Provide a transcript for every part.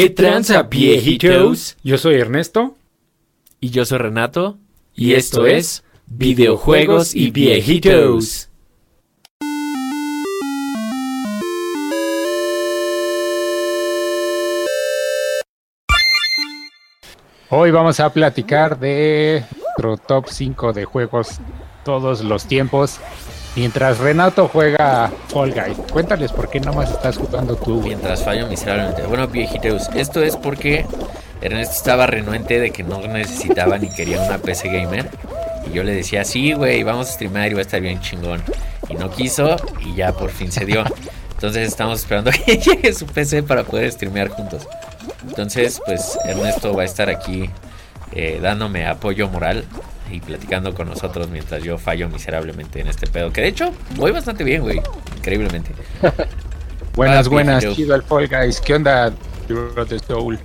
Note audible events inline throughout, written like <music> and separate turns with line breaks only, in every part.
¿Qué tranza, viejitos?
Yo soy Ernesto.
Y yo soy Renato. Y esto es Videojuegos y Viejitos.
Hoy vamos a platicar de nuestro top 5 de juegos todos los tiempos. Mientras Renato juega Fall Guys, cuéntales por qué nomás estás jugando tú.
Mientras fallo miserablemente. Bueno, viejitos, esto es porque Ernesto estaba renuente de que no necesitaba ni quería una PC gamer. Y yo le decía, sí, güey, vamos a streamar y va a estar bien chingón. Y no quiso y ya por fin se dio. Entonces estamos esperando <laughs> que llegue su PC para poder streamear juntos. Entonces, pues Ernesto va a estar aquí eh, dándome apoyo moral y platicando con nosotros mientras yo fallo miserablemente en este pedo. Que de hecho, voy bastante bien, güey. Increíblemente. <laughs>
buenas,
Ah,
buenas, chido el Fall Guys. ¿Qué onda, Hero de Soul?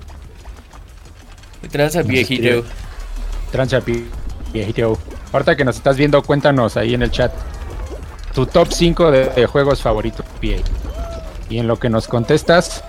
¿Qué tranza, viejito?
Trancha pi- viejito. Ahorita que nos estás viendo, cuéntanos ahí en el chat tu top 5 de, de juegos favoritos, PA. Y en lo que nos contestas,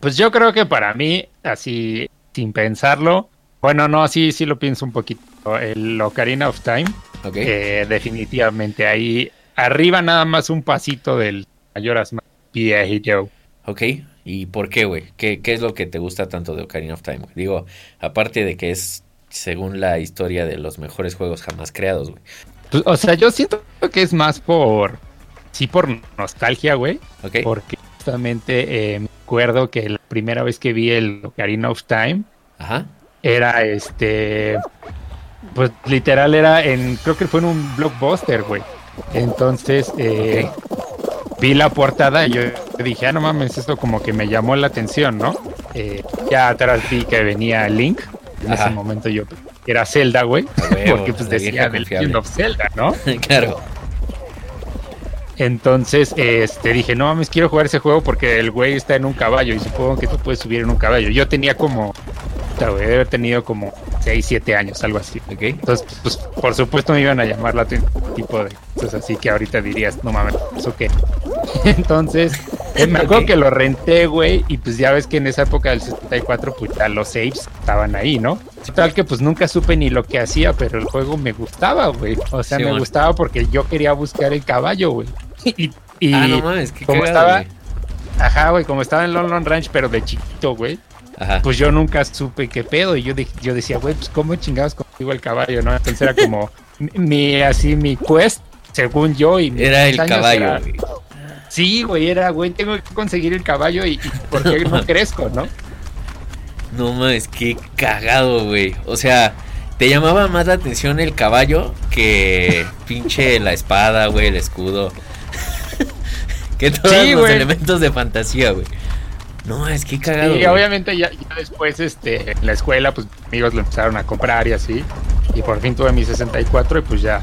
pues yo creo que para mí, así sin pensarlo, bueno, no, sí, sí lo pienso un poquito. El Ocarina of Time,
Ok.
eh, definitivamente ahí arriba nada más un pasito del Mayoras Mask, viejito.
Ok. ¿Y por qué, güey? ¿Qué, ¿Qué es lo que te gusta tanto de Ocarina of Time? Digo, aparte de que es, según la historia, de los mejores juegos jamás creados, güey.
Pues, o sea, yo siento que es más por, sí, por nostalgia, güey.
Ok.
Porque justamente eh, me acuerdo que la primera vez que vi el Ocarina of Time
Ajá.
era este. Pues literal era en. Creo que fue en un blockbuster, güey. Entonces eh, vi la portada y yo dije, ah, no mames, esto como que me llamó la atención, ¿no? Eh, ya atrás vi que venía Link. En
Ajá.
ese momento yo era Zelda, güey.
Huevo,
Porque pues decía del. Legend of Zelda, ¿no? <laughs>
claro.
Entonces, este, dije, no mames, quiero jugar ese juego porque el güey está en un caballo y supongo que tú puedes subir en un caballo. Yo tenía como, puta, güey, debe haber tenido como 6, 7 años, algo así.
Ok.
Entonces, pues, por supuesto me iban a llamar la tipo de cosas así que ahorita dirías, no mames, ¿eso qué? <laughs> Entonces, eh, me acuerdo que lo renté, güey, y pues ya ves que en esa época del 64, pues ya los saves estaban ahí, ¿no? Tal que pues nunca supe ni lo que hacía, pero el juego me gustaba, güey. O sea,
Sí,
me
bueno.
gustaba porque yo quería buscar el caballo, güey. Y, y-
ah, no mames, qué
como
cagado,
estaba-
güey.
ajá, güey, como estaba en London Ranch, pero de chiquito, güey,
Ajá.
pues yo nunca supe qué pedo. Y yo, de- yo decía, güey, pues cómo chingados consigo el caballo, ¿no? Entonces era como mi- así, mi quest, según yo. Y
Era el caballo,
era-
güey.
Sí, güey, era, güey, tengo que conseguir el caballo y, y ¿por qué no <laughs> crezco, no?
No mames, qué cagado, güey. O sea, te llamaba más la atención el caballo que pinche la espada, güey, el escudo. <laughs> que todos
Sí,
los
güey.
elementos de fantasía, güey. No, es que cagado.
Y obviamente ya, ya después, este, en la escuela, pues amigos lo empezaron a comprar y así. Y por fin tuve mi 64 y pues ya,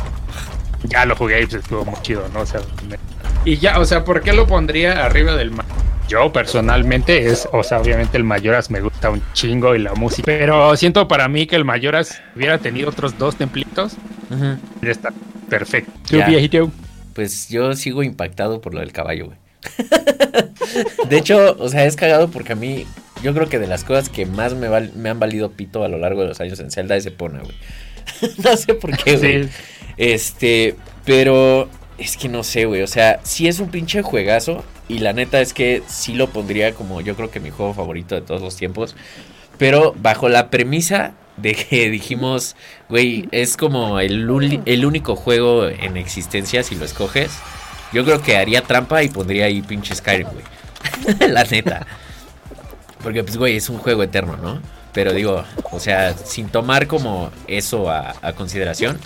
ya lo jugué y pues estuvo muy chido, ¿no? O sea, me- y ya, o sea, ¿por qué lo pondría arriba del ma- Yo personalmente es, o sea, obviamente el Mayoras me gusta un chingo y la música. Pero siento para mí que el Mayoras hubiera tenido otros dos templitos. Ya está perfecto. ¿Tú,
Ya.
viejito?
Pues yo sigo impactado por lo del caballo, güey. <laughs> de hecho, o sea, es cagado porque a mí, yo creo que de las cosas que más me, val- me han valido pito a lo largo de los años en Zelda es Epona, güey. <laughs> no sé por qué, güey.
Sí.
Este, pero es que no sé, güey. O sea, sí es un pinche juegazo. Y la neta es que sí lo pondría como yo creo que mi juego favorito de todos los tiempos. Pero bajo la premisa de que dijimos, güey, es como el único juego en existencia si lo escoges. Yo creo que haría trampa y pondría ahí pinche Skyrim, güey. <laughs> la neta. Porque, pues, güey, es un juego eterno, ¿no? Pero digo, o sea, sin tomar como eso a, consideración,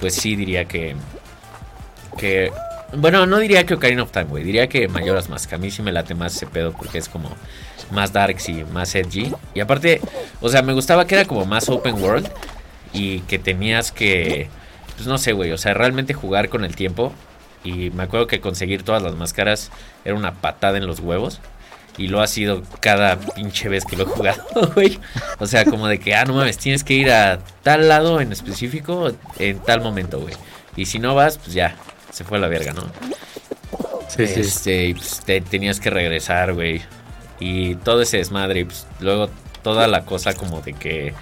pues sí diría que. Que. Bueno, no diría que Ocarina of Time, güey. Diría que Mayoras Mask. A mí sí me late más ese pedo porque es como más darks y más edgy. Y aparte, o sea, me gustaba que era como más open world y que tenías que. Pues no sé, güey. O sea, realmente jugar con el tiempo. Y me acuerdo que conseguir todas las máscaras era una patada en los huevos. Y lo ha sido cada pinche vez que lo he jugado, <laughs> güey. O sea, como de que, ah, no mames, tienes que ir a tal lado en específico en tal momento, güey. Y si no vas, pues ya, se fue a la verga, ¿no?
Sí.
Este, y pues te tenías que regresar, güey. Y todo ese desmadre, y pues luego toda la cosa como de que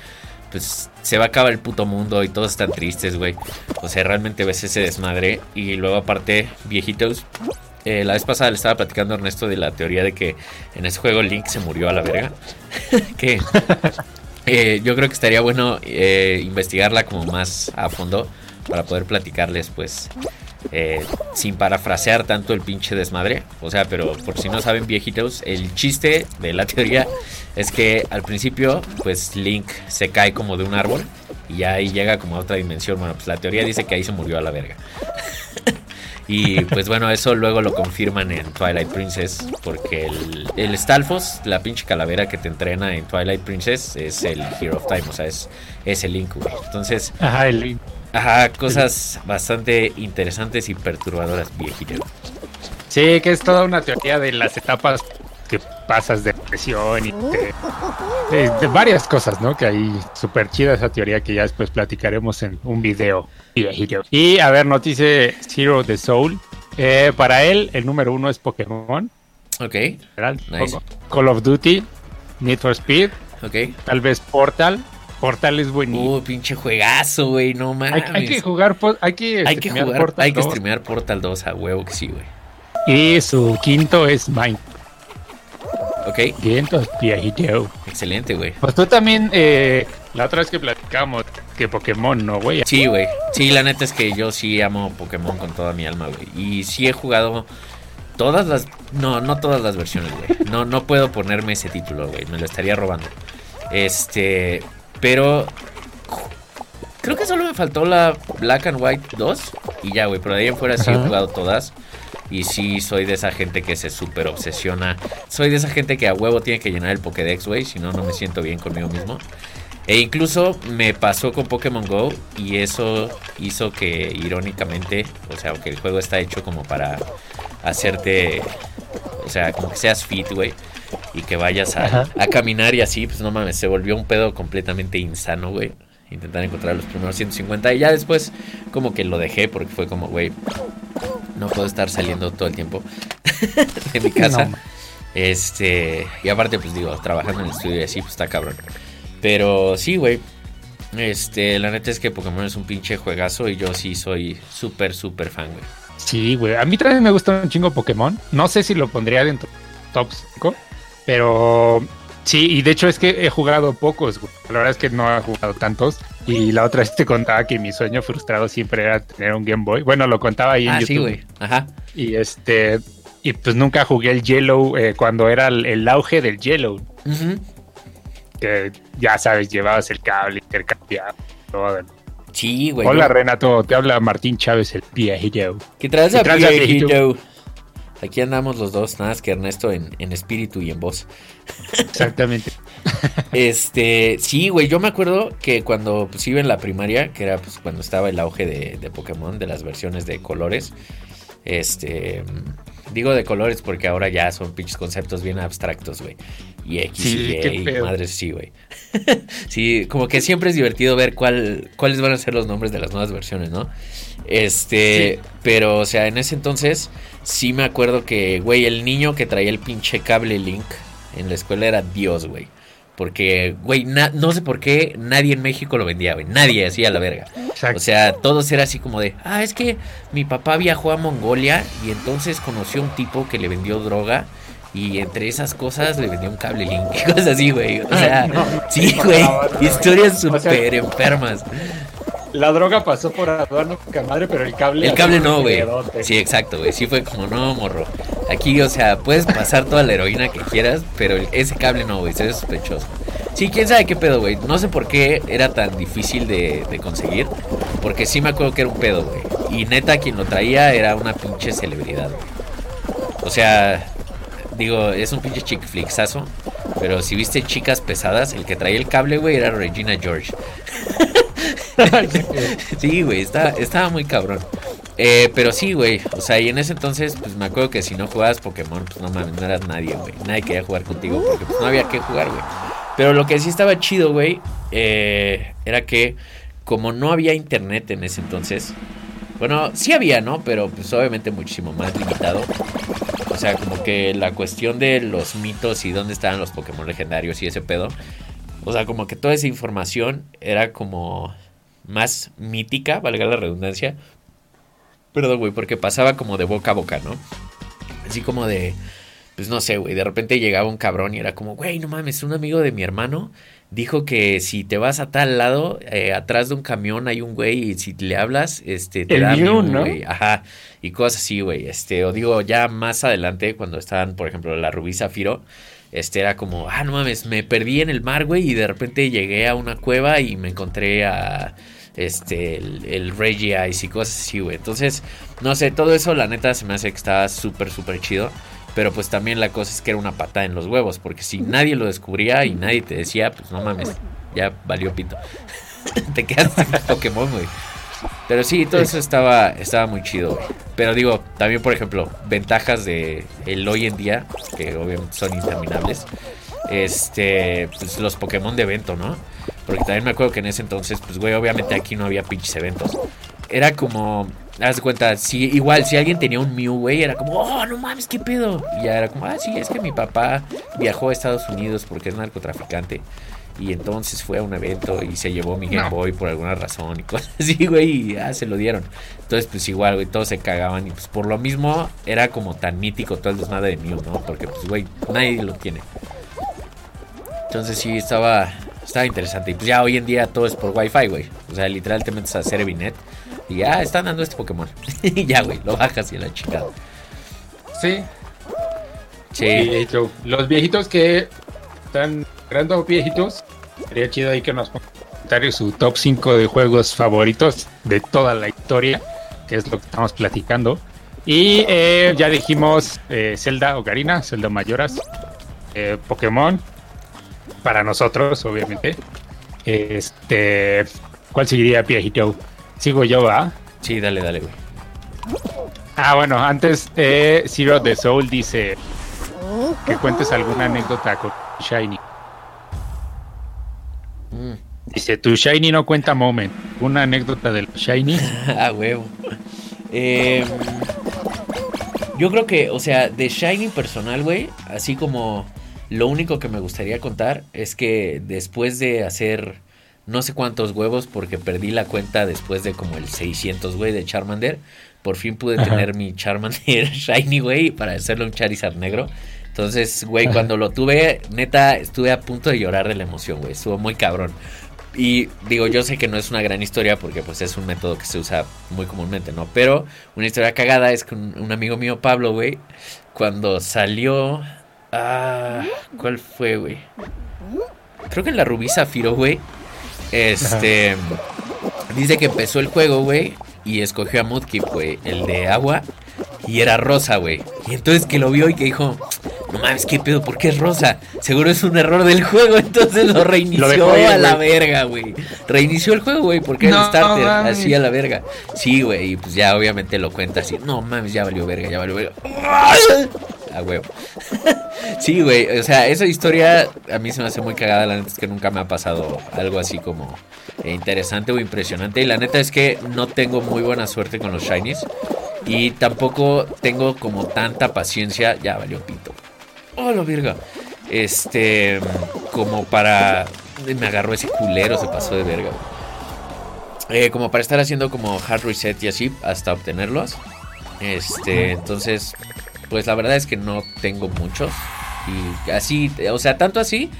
pues se va a acabar el puto mundo y todos están tristes, güey. O sea, realmente ves ese desmadre. Y luego aparte, viejitos. eh, la vez pasada le estaba platicando a Ernesto de la teoría de que en ese juego Link se murió a la verga. <laughs> que eh, yo creo que estaría bueno eh, investigarla como más a fondo para poder platicarles, pues, eh, sin parafrasear tanto el pinche desmadre. O sea, pero por si no saben, viejitos, el chiste de la teoría es que al principio, pues Link se cae como de un árbol y ahí llega como a otra dimensión. Bueno, pues la teoría dice que ahí se murió a la verga. <laughs> Y pues bueno, eso luego lo confirman en Twilight Princess. Porque el, el Stalfos, la pinche calavera que te entrena en Twilight Princess, es el Hero of Time. O sea, es, es el Link, güey. Entonces,
Ajá, el,
ajá, cosas bastante interesantes y perturbadoras, viejito.
sí, que es toda una teoría de las etapas que pasas de presión y de, de- de varias cosas, ¿no? Que ahí súper chida esa teoría que ya después platicaremos en un video. Y a ver, nos dice Zero the Soul. Eh, para él, el número uno es Pokémon.
Ok.
Call of Duty, Need for Speed,
ok.
tal vez Portal. Portal es buenísimo.
Uh, pinche juegazo, güey, no mames.
hay que jugar, hay que,
Hay que
streamear
jugar,
Portal
hay que
2.
streamear Portal 2 a huevo que sí, güey.
Y su quinto es Mine.
Ok,
Quinto es viejito.
excelente, güey.
Pues tú también, eh, la otra vez que platicamos que Pokémon, ¿no, güey?
Sí, güey. Sí, la neta es que yo sí amo Pokémon con toda mi alma, güey. Y sí he jugado todas las... No, no todas las versiones, güey. No, no puedo ponerme ese título, güey. Me lo estaría robando. Este... Pero... Creo que solo me faltó la Black and White 2. Y ya, güey. Pero de ahí en fuera sí he jugado todas. Y sí, soy de esa gente que se súper obsesiona. Soy de esa gente que a huevo tiene que llenar el Pokédex, güey. Si no, no me siento bien conmigo mismo. E incluso me pasó con Pokémon Go y eso hizo que irónicamente, o sea, que el juego está hecho como para hacerte, o sea, como que seas fit, güey, y que vayas a, caminar y así, pues no mames, se volvió un pedo completamente insano, güey. Intentar encontrar los primeros 150 y ya después como que lo dejé porque fue como, güey, no puedo estar saliendo todo el tiempo <laughs> de mi casa.
No.
Este, y aparte, pues digo, trabajando en el estudio y así, pues está cabrón. Pero sí, güey. Este, la neta es que Pokémon es un pinche juegazo y yo sí soy súper, súper fan, güey.
Sí, güey. A mí también me gusta un chingo Pokémon. No sé si lo pondría dentro top 5, pero sí, y de hecho es que he jugado pocos, güey. La verdad es que no he jugado tantos. Y la otra vez te contaba que mi sueño frustrado siempre era tener un Game Boy. Bueno, lo contaba ahí en
Ah,
YouTube.
sí, güey. Ajá.
Y este, y pues nunca jugué el Yellow eh, cuando era el, el auge del Yellow.
Ujú.
Que ya sabes, llevabas el cable, intercambiado, todo.
Sí, güey.
Hola Renato, te habla Martín Chávez, el viejito.
¿Qué traes
¿Qué
a
traes a
viejito? Aquí andamos los dos, nada más que Ernesto en, en espíritu y en voz.
Exactamente. <laughs>
Este, sí, güey, yo me acuerdo que cuando pues, iba en la primaria, que era pues cuando estaba el auge de, de Pokémon, de las versiones de colores, este, digo de colores porque ahora ya son pinches conceptos bien abstractos, güey. Y X
Sí,
y Y, madres, sí, güey. <laughs> sí, como que siempre es divertido ver cuál, cuáles van a ser los nombres de las nuevas versiones, ¿no? Este, pero, o sea, en ese entonces sí me acuerdo que, güey, el niño que traía el pinche cable Link en la escuela era Dios, güey. Porque, güey, no sé por qué nadie en México lo vendía, güey. Nadie hacía la verga.
Exacto.
O sea, todos era así como de, ah, es que mi papá viajó a Mongolia y entonces conoció a un tipo que le vendió droga y entre esas cosas le vendió un cable link y <laughs> cosas así, güey. O sea,
No,
sí, güey. Historias súper enfermas.
La droga pasó por Adorno madre, pero el cable.
El cable no, güey. Sí, exacto, güey. Sí fue como, no, morro. Aquí, o sea, puedes pasar toda la heroína que quieras, pero ese cable no, güey. Se ve sospechoso. Sí, quién sabe qué pedo, güey. No sé por qué era tan difícil de, de conseguir. Porque sí me acuerdo que era un pedo, güey. Y neta, quien lo traía era una pinche celebridad, güey. O sea, digo, es un pinche chick flixazo. Pero si viste chicas pesadas, el que traía el cable, güey, era Regina George. <laughs> Sí, güey, estaba, muy cabrón. Eh, pero sí, güey. O sea, y en ese entonces, pues me acuerdo que si no jugabas Pokémon, pues no mames, no eras nadie, güey. Nadie quería jugar contigo porque pues no había que jugar, güey. Pero lo que sí estaba chido, güey, eh, era que como no había internet en ese entonces, bueno, sí había, ¿no? Pero pues obviamente muchísimo más limitado. O sea, como que la cuestión de los mitos y dónde estaban los Pokémon legendarios y ese pedo. O sea, como que toda esa información era como más mítica, valga la redundancia. Perdón, güey, porque pasaba como de boca a boca, ¿no? Así como de, pues no sé, güey, de repente llegaba un cabrón y era como, güey, no mames, un amigo de mi hermano dijo que si te vas a tal lado, eh, atrás de un camión hay un güey y si le hablas, este, te
El
da
Mew, ¿no?
güey. Ajá, y cosas así, güey. Este, o digo, ya más adelante, cuando estaban, por ejemplo, la Rubí Zafiro, este era como, ah, no mames, me perdí en el mar, güey, y de repente llegué a una cueva y me encontré a este, el, el Regice y cosas así, güey. Entonces, no sé, todo eso, la neta, se me hace que está súper, súper chido. Pero pues también la cosa es que era una patada en los huevos, porque si nadie lo descubría y nadie te decía, pues no mames, ya valió pito. <laughs> te quedas sin Pokémon, güey. Pero sí, todo eso estaba, estaba muy chido, güey. Pero digo, también, por ejemplo, ventajas de el hoy en día, que obviamente son interminables. Este, pues los Pokémon de evento, ¿no? Porque también me acuerdo que en ese entonces, pues, güey, obviamente aquí no había pinches eventos. Era como, haz de cuenta, si, igual, si alguien tenía un Mew, güey, era como, oh, no mames, qué pedo. Y ya era como, ah, sí, es que mi papá viajó a Estados Unidos porque es narcotraficante. Y entonces fue a un evento y se llevó mi Game
No.
Boy por alguna razón y <laughs> cosas así, güey, y ah, se lo dieron. Entonces, pues igual, güey, todos se cagaban y pues por lo mismo era como tan mítico todo el desmadre de Mew, ¿no? Porque pues, güey, nadie lo tiene. Entonces sí, estaba, estaba interesante. Y pues ya hoy en día todo es por Wi-Fi, güey. O sea, literal te metes a Cerebinet y ya están dando este Pokémon. <laughs> y ya, güey, lo bajas y la chingada.
Sí.
Sí,
yo- los viejitos que están creando viejitos, sería chido ahí que nos pongan comentarios su top 5 de juegos favoritos de toda la historia, que es lo que estamos platicando. Y eh, ya dijimos eh, Zelda Ocarina, Zelda Mayoras, eh, Pokémon, para nosotros, obviamente. Este, ¿cuál seguiría, viejito? Sigo yo, ¿va?
sí, dale, dale, güey.
Ah, bueno, antes eh, Zero the Soul dice que cuentes alguna anécdota con Shiny.
Mm.
Dice, tu Shiny no cuenta moment. Una anécdota del Shiny. <laughs>
Ah, huevo. Eh, yo creo que, o sea, de Shiny personal, güey, así como lo único que me gustaría contar es que después de hacer no sé cuántos huevos, porque perdí la cuenta después de como el 600, güey, de Charmander, por fin pude
Ajá.
tener mi Charmander <laughs> Shiny, güey, para hacerle un Charizard negro. Entonces, güey, cuando lo tuve, neta, estuve a punto de llorar de la emoción, güey. Estuvo muy cabrón. Y digo, yo sé que no es una gran historia porque pues es un método que se usa muy comúnmente, ¿no? Pero una historia cagada es que un, un amigo mío, Pablo, güey, cuando salió... Ah, ¿Cuál fue, güey? Creo que en la Rubí Zafiro, güey. Este... Dice que empezó el juego, güey, y escogió a Mudkip, güey, el de agua, y era rosa, güey. Y entonces que lo vio y que dijo, no mames, ¿qué pedo? ¿Por qué es rosa? Seguro es un error del juego, <laughs> entonces lo reinició
Lo dejó ahí,
a la verga, güey. Reinició el juego, güey, porque era el
No
starter,
mames.
así a la verga. Sí, güey, y pues ya obviamente lo cuenta así, no mames, ya valió verga, ya valió verga. A huevo. <laughs> sí, güey, o sea, esa historia a mí se me hace muy cagada, la neta es que nunca me ha pasado algo así como eh, interesante o impresionante. Y la neta es que no tengo muy buena suerte con los shinies. Y tampoco tengo como tanta paciencia. Ya valió pito. Oh, lo virga. Este. Como para. Me agarró ese culero, se pasó de verga. Eh, como para estar haciendo como hard reset y así hasta obtenerlos. Este. Entonces. Pues la verdad es que no tengo muchos. Y así. O sea, tanto así.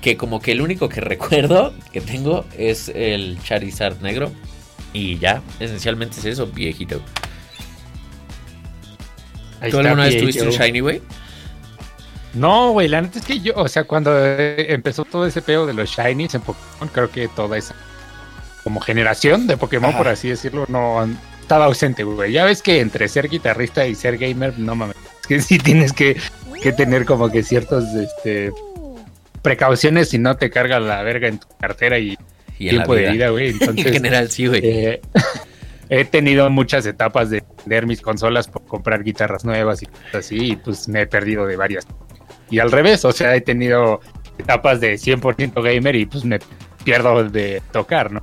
Que como que el único que <laughs> recuerdo que tengo es el Charizard negro. Y ya, esencialmente es eso, viejito.
Ahí
¿Tú alguna vez tuviste un shiny, güey?
No, güey, la neta es que yo, o sea, cuando eh, empezó todo ese pedo de los Shinies en Pokémon, creo que toda esa como generación de Pokémon,
Ajá.
por así decirlo, no estaba ausente, güey. Ya ves que entre ser guitarrista y ser gamer, no mames, es que sí tienes que, que tener como que ciertos este precauciones si no te carga la verga en tu cartera y tiempo de
vida.
vida, güey. <laughs> Entonces,
en general, sí, güey.
eh, <laughs> he tenido muchas etapas de vender mis consolas por comprar guitarras nuevas y cosas así, y pues me he perdido de varias. Y al revés, o sea, he tenido etapas de 100% gamer y pues me pierdo de tocar, ¿no?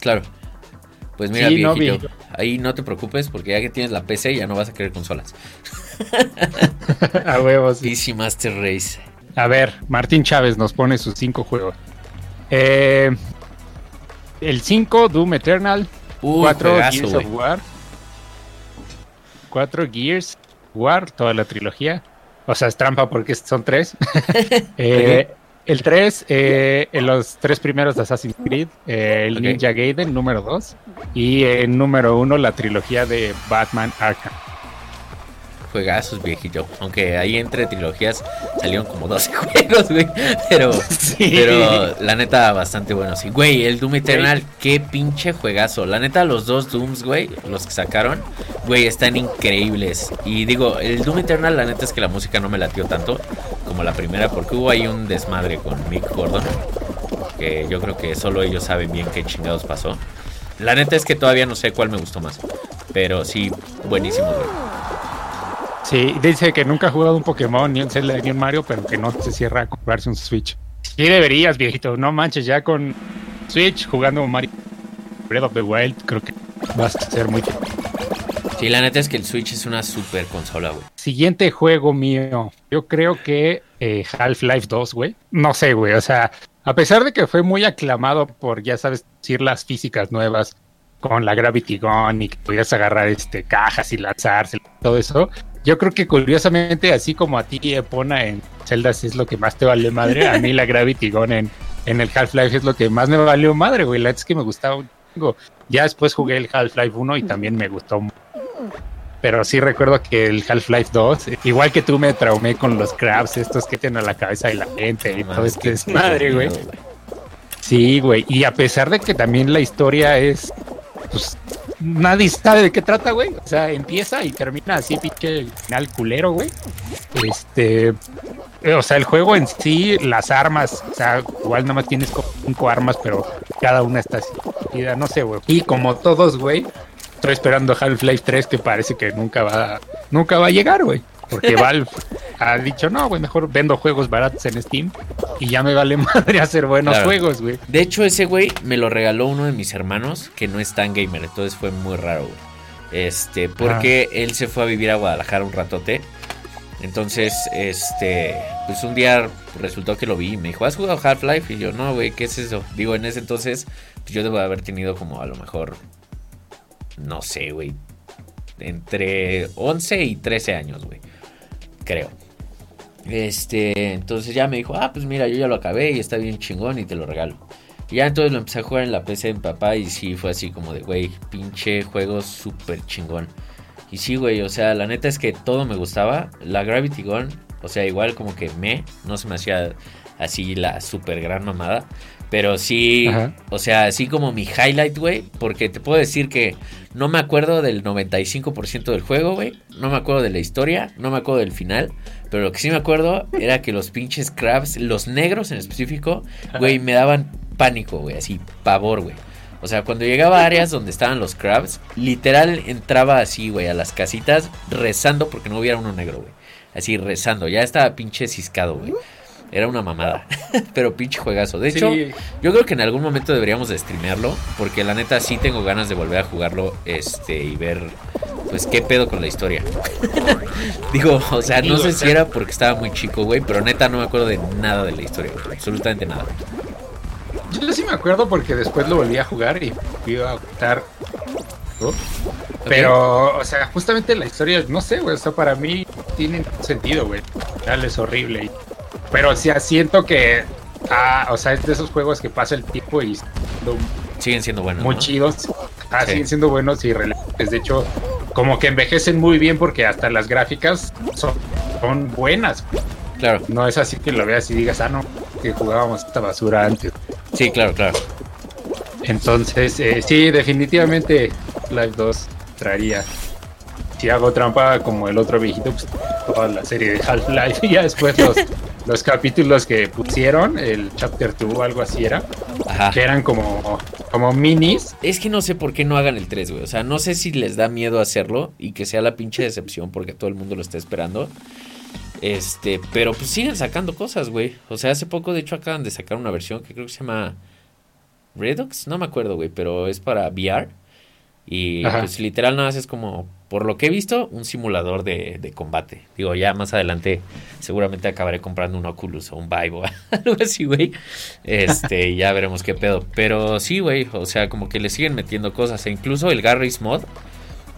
Claro. Pues mira,
Sí, no,
ahí no te preocupes porque ya que tienes la PC ya no vas a querer consolas. <laughs>
A huevos. sí.
Easy Master Race.
A ver, Martín Chávez nos pone sus cinco juegos. Eh, el 5, Doom Eternal.
Uy,
4,
juegazo,
Gears of War. 4, Gears War, toda la trilogía. O sea, es trampa porque son tres. <laughs> Eh, el 3, en los tres primeros de Assassin's Creed. eh, el. Ninja Gaiden, número 2. Y el número 1, la trilogía de Batman Arkham.
Juegazos, viejillo. Aunque ahí entre trilogías salieron como 12 <laughs> juegos, güey. Pero, <laughs>
Sí.
pero la neta, bastante bueno. Sí, güey, el Doom Eternal, qué pinche juegazo. La neta, los dos Dooms, güey, los que sacaron, güey, están increíbles. Y digo, el Doom Eternal, la neta es que la música no me latió tanto como la primera, porque hubo ahí un desmadre con Mick Gordon. Que yo creo que solo ellos saben bien qué chingados pasó. La neta es que todavía no sé cuál me gustó más. Pero sí, buenísimo, güey.
Sí, dice que nunca ha jugado un Pokémon, ni un Zelda, ni un Mario, pero que no se cierra a comprarse un Switch. Sí deberías, viejito, no manches, ya con Switch jugando Mario Breath of the Wild, creo que vas a ser muy...
Sí, la neta es que el Switch es una super consola, güey.
Siguiente juego mío, yo creo que eh, Half-Life 2, güey. No sé, güey, o sea, a pesar de que fue muy aclamado por, ya sabes, decir las físicas nuevas con la Gravity Gun y que podías agarrar este cajas y lanzarse, todo eso. Yo creo que curiosamente, así como a ti Epona en Zelda sí es lo que más te vale madre, a mí la <laughs> Gravity Gun en, en el Half-Life es lo que más me valió madre, güey. La es que me gustaba un chingo. Ya después jugué el Half-Life 1 y también me gustó mucho. Pero sí recuerdo que el Half-Life 2, igual que tú me traumé con los crabs, estos que tienen a la cabeza de la gente y todo este desmadre, güey. Sí, güey. Y a pesar de que también la historia es. Pues nadie sabe de qué trata, güey. O sea, empieza y termina así, pinche final culero, güey. Este. O sea, el juego en sí, las armas, o sea, igual nada más tienes cinco armas, pero cada una está así. No sé, güey. Y como todos, güey, estoy esperando Half-Life 3 que parece que nunca va, nunca va a llegar, güey. Porque Valve ha dicho, no, güey, mejor vendo juegos baratos en Steam y ya me vale <laughs> madre hacer buenos
Claro.
juegos, güey.
De hecho, ese güey me lo regaló uno de mis hermanos que no es tan gamer, entonces fue muy raro, güey. Este, porque él se fue a vivir a Guadalajara un ratote. Entonces, este, pues un día resultó que lo vi y me dijo, ¿has jugado Half-Life? Y yo, no, güey, ¿qué es eso? Digo, en ese entonces, pues yo debo haber tenido como a lo mejor, no sé, güey, entre 11 y 13 años, güey, creo. Este, entonces ya me dijo, ah, pues mira, yo ya lo acabé y está bien chingón y te lo regalo. Y ya entonces lo empecé a jugar en la PC de papá y sí fue así como de, güey, pinche juego súper chingón. Y sí, güey, o sea, la neta es que todo me gustaba. La Gravity Gun, o sea, igual como que me, no se me hacía así la súper gran mamada. Pero sí,
Ajá.
o sea, así como mi highlight, güey, porque te puedo decir que no me acuerdo del 95% del juego, güey. No me acuerdo de la historia, no me acuerdo del final. Pero lo que sí me acuerdo era que los pinches crabs, los negros en específico, güey, me daban pánico, güey, así, pavor, güey. O sea, cuando llegaba a áreas donde estaban los crabs, literal entraba así, güey, a las casitas rezando porque no hubiera uno negro, güey. Así rezando, ya estaba pinche ciscado, güey. Era una mamada, <laughs> pero pinche juegazo. De hecho,
Sí.
yo creo que en algún momento deberíamos de streamearlo, porque la neta sí tengo ganas de volver a jugarlo este y ver pues qué pedo con la historia. <laughs> Digo, o sea, no sé si era porque estaba muy chico, güey, pero neta no me acuerdo de nada de la historia, güey, absolutamente nada.
Yo sí me acuerdo porque después lo volví a jugar y iba a. ¿no? Pero, o sea, justamente la historia, no sé, güey, o sea, para mí tiene sentido, güey. Real es horrible. y- Pero, o sea, siento que, ah, o sea, es de esos juegos que pasa el tiempo y
siguen siendo buenos.
muy
¿no?
chidos. Ah,
Sí.
siguen siendo buenos y relevantes. De hecho, como que envejecen muy bien porque hasta las gráficas son, son buenas.
Claro,
No es así que lo veas y digas, ah, no, que jugábamos esta basura antes.
sí, claro, claro.
Entonces, eh, sí, definitivamente Live 2 traería. Si hago trampa como el otro viejito, pues toda la serie de Half-Life <laughs> y ya después los, <laughs> los capítulos que pusieron, el Chapter 2 o algo así era,
Ajá.
que eran como, como minis.
Es que no sé por qué no hagan el 3, güey. O sea, no sé si les da miedo hacerlo y que sea la pinche decepción porque todo el mundo lo está esperando. Este, pero pues siguen sacando cosas, güey. O sea, hace poco, de hecho, acaban de sacar una versión que creo que se llama Redux. No me acuerdo, güey, pero es para VR. Y
Ajá.
pues literal nada más es como, por lo que he visto, un simulador de, de combate. Digo, ya más adelante seguramente acabaré comprando un Oculus o un Vive o <laughs> algo así, güey. Este, y <laughs> ya veremos qué pedo. Pero sí, güey, o sea, como que le siguen metiendo cosas. E incluso el Garry's Mod,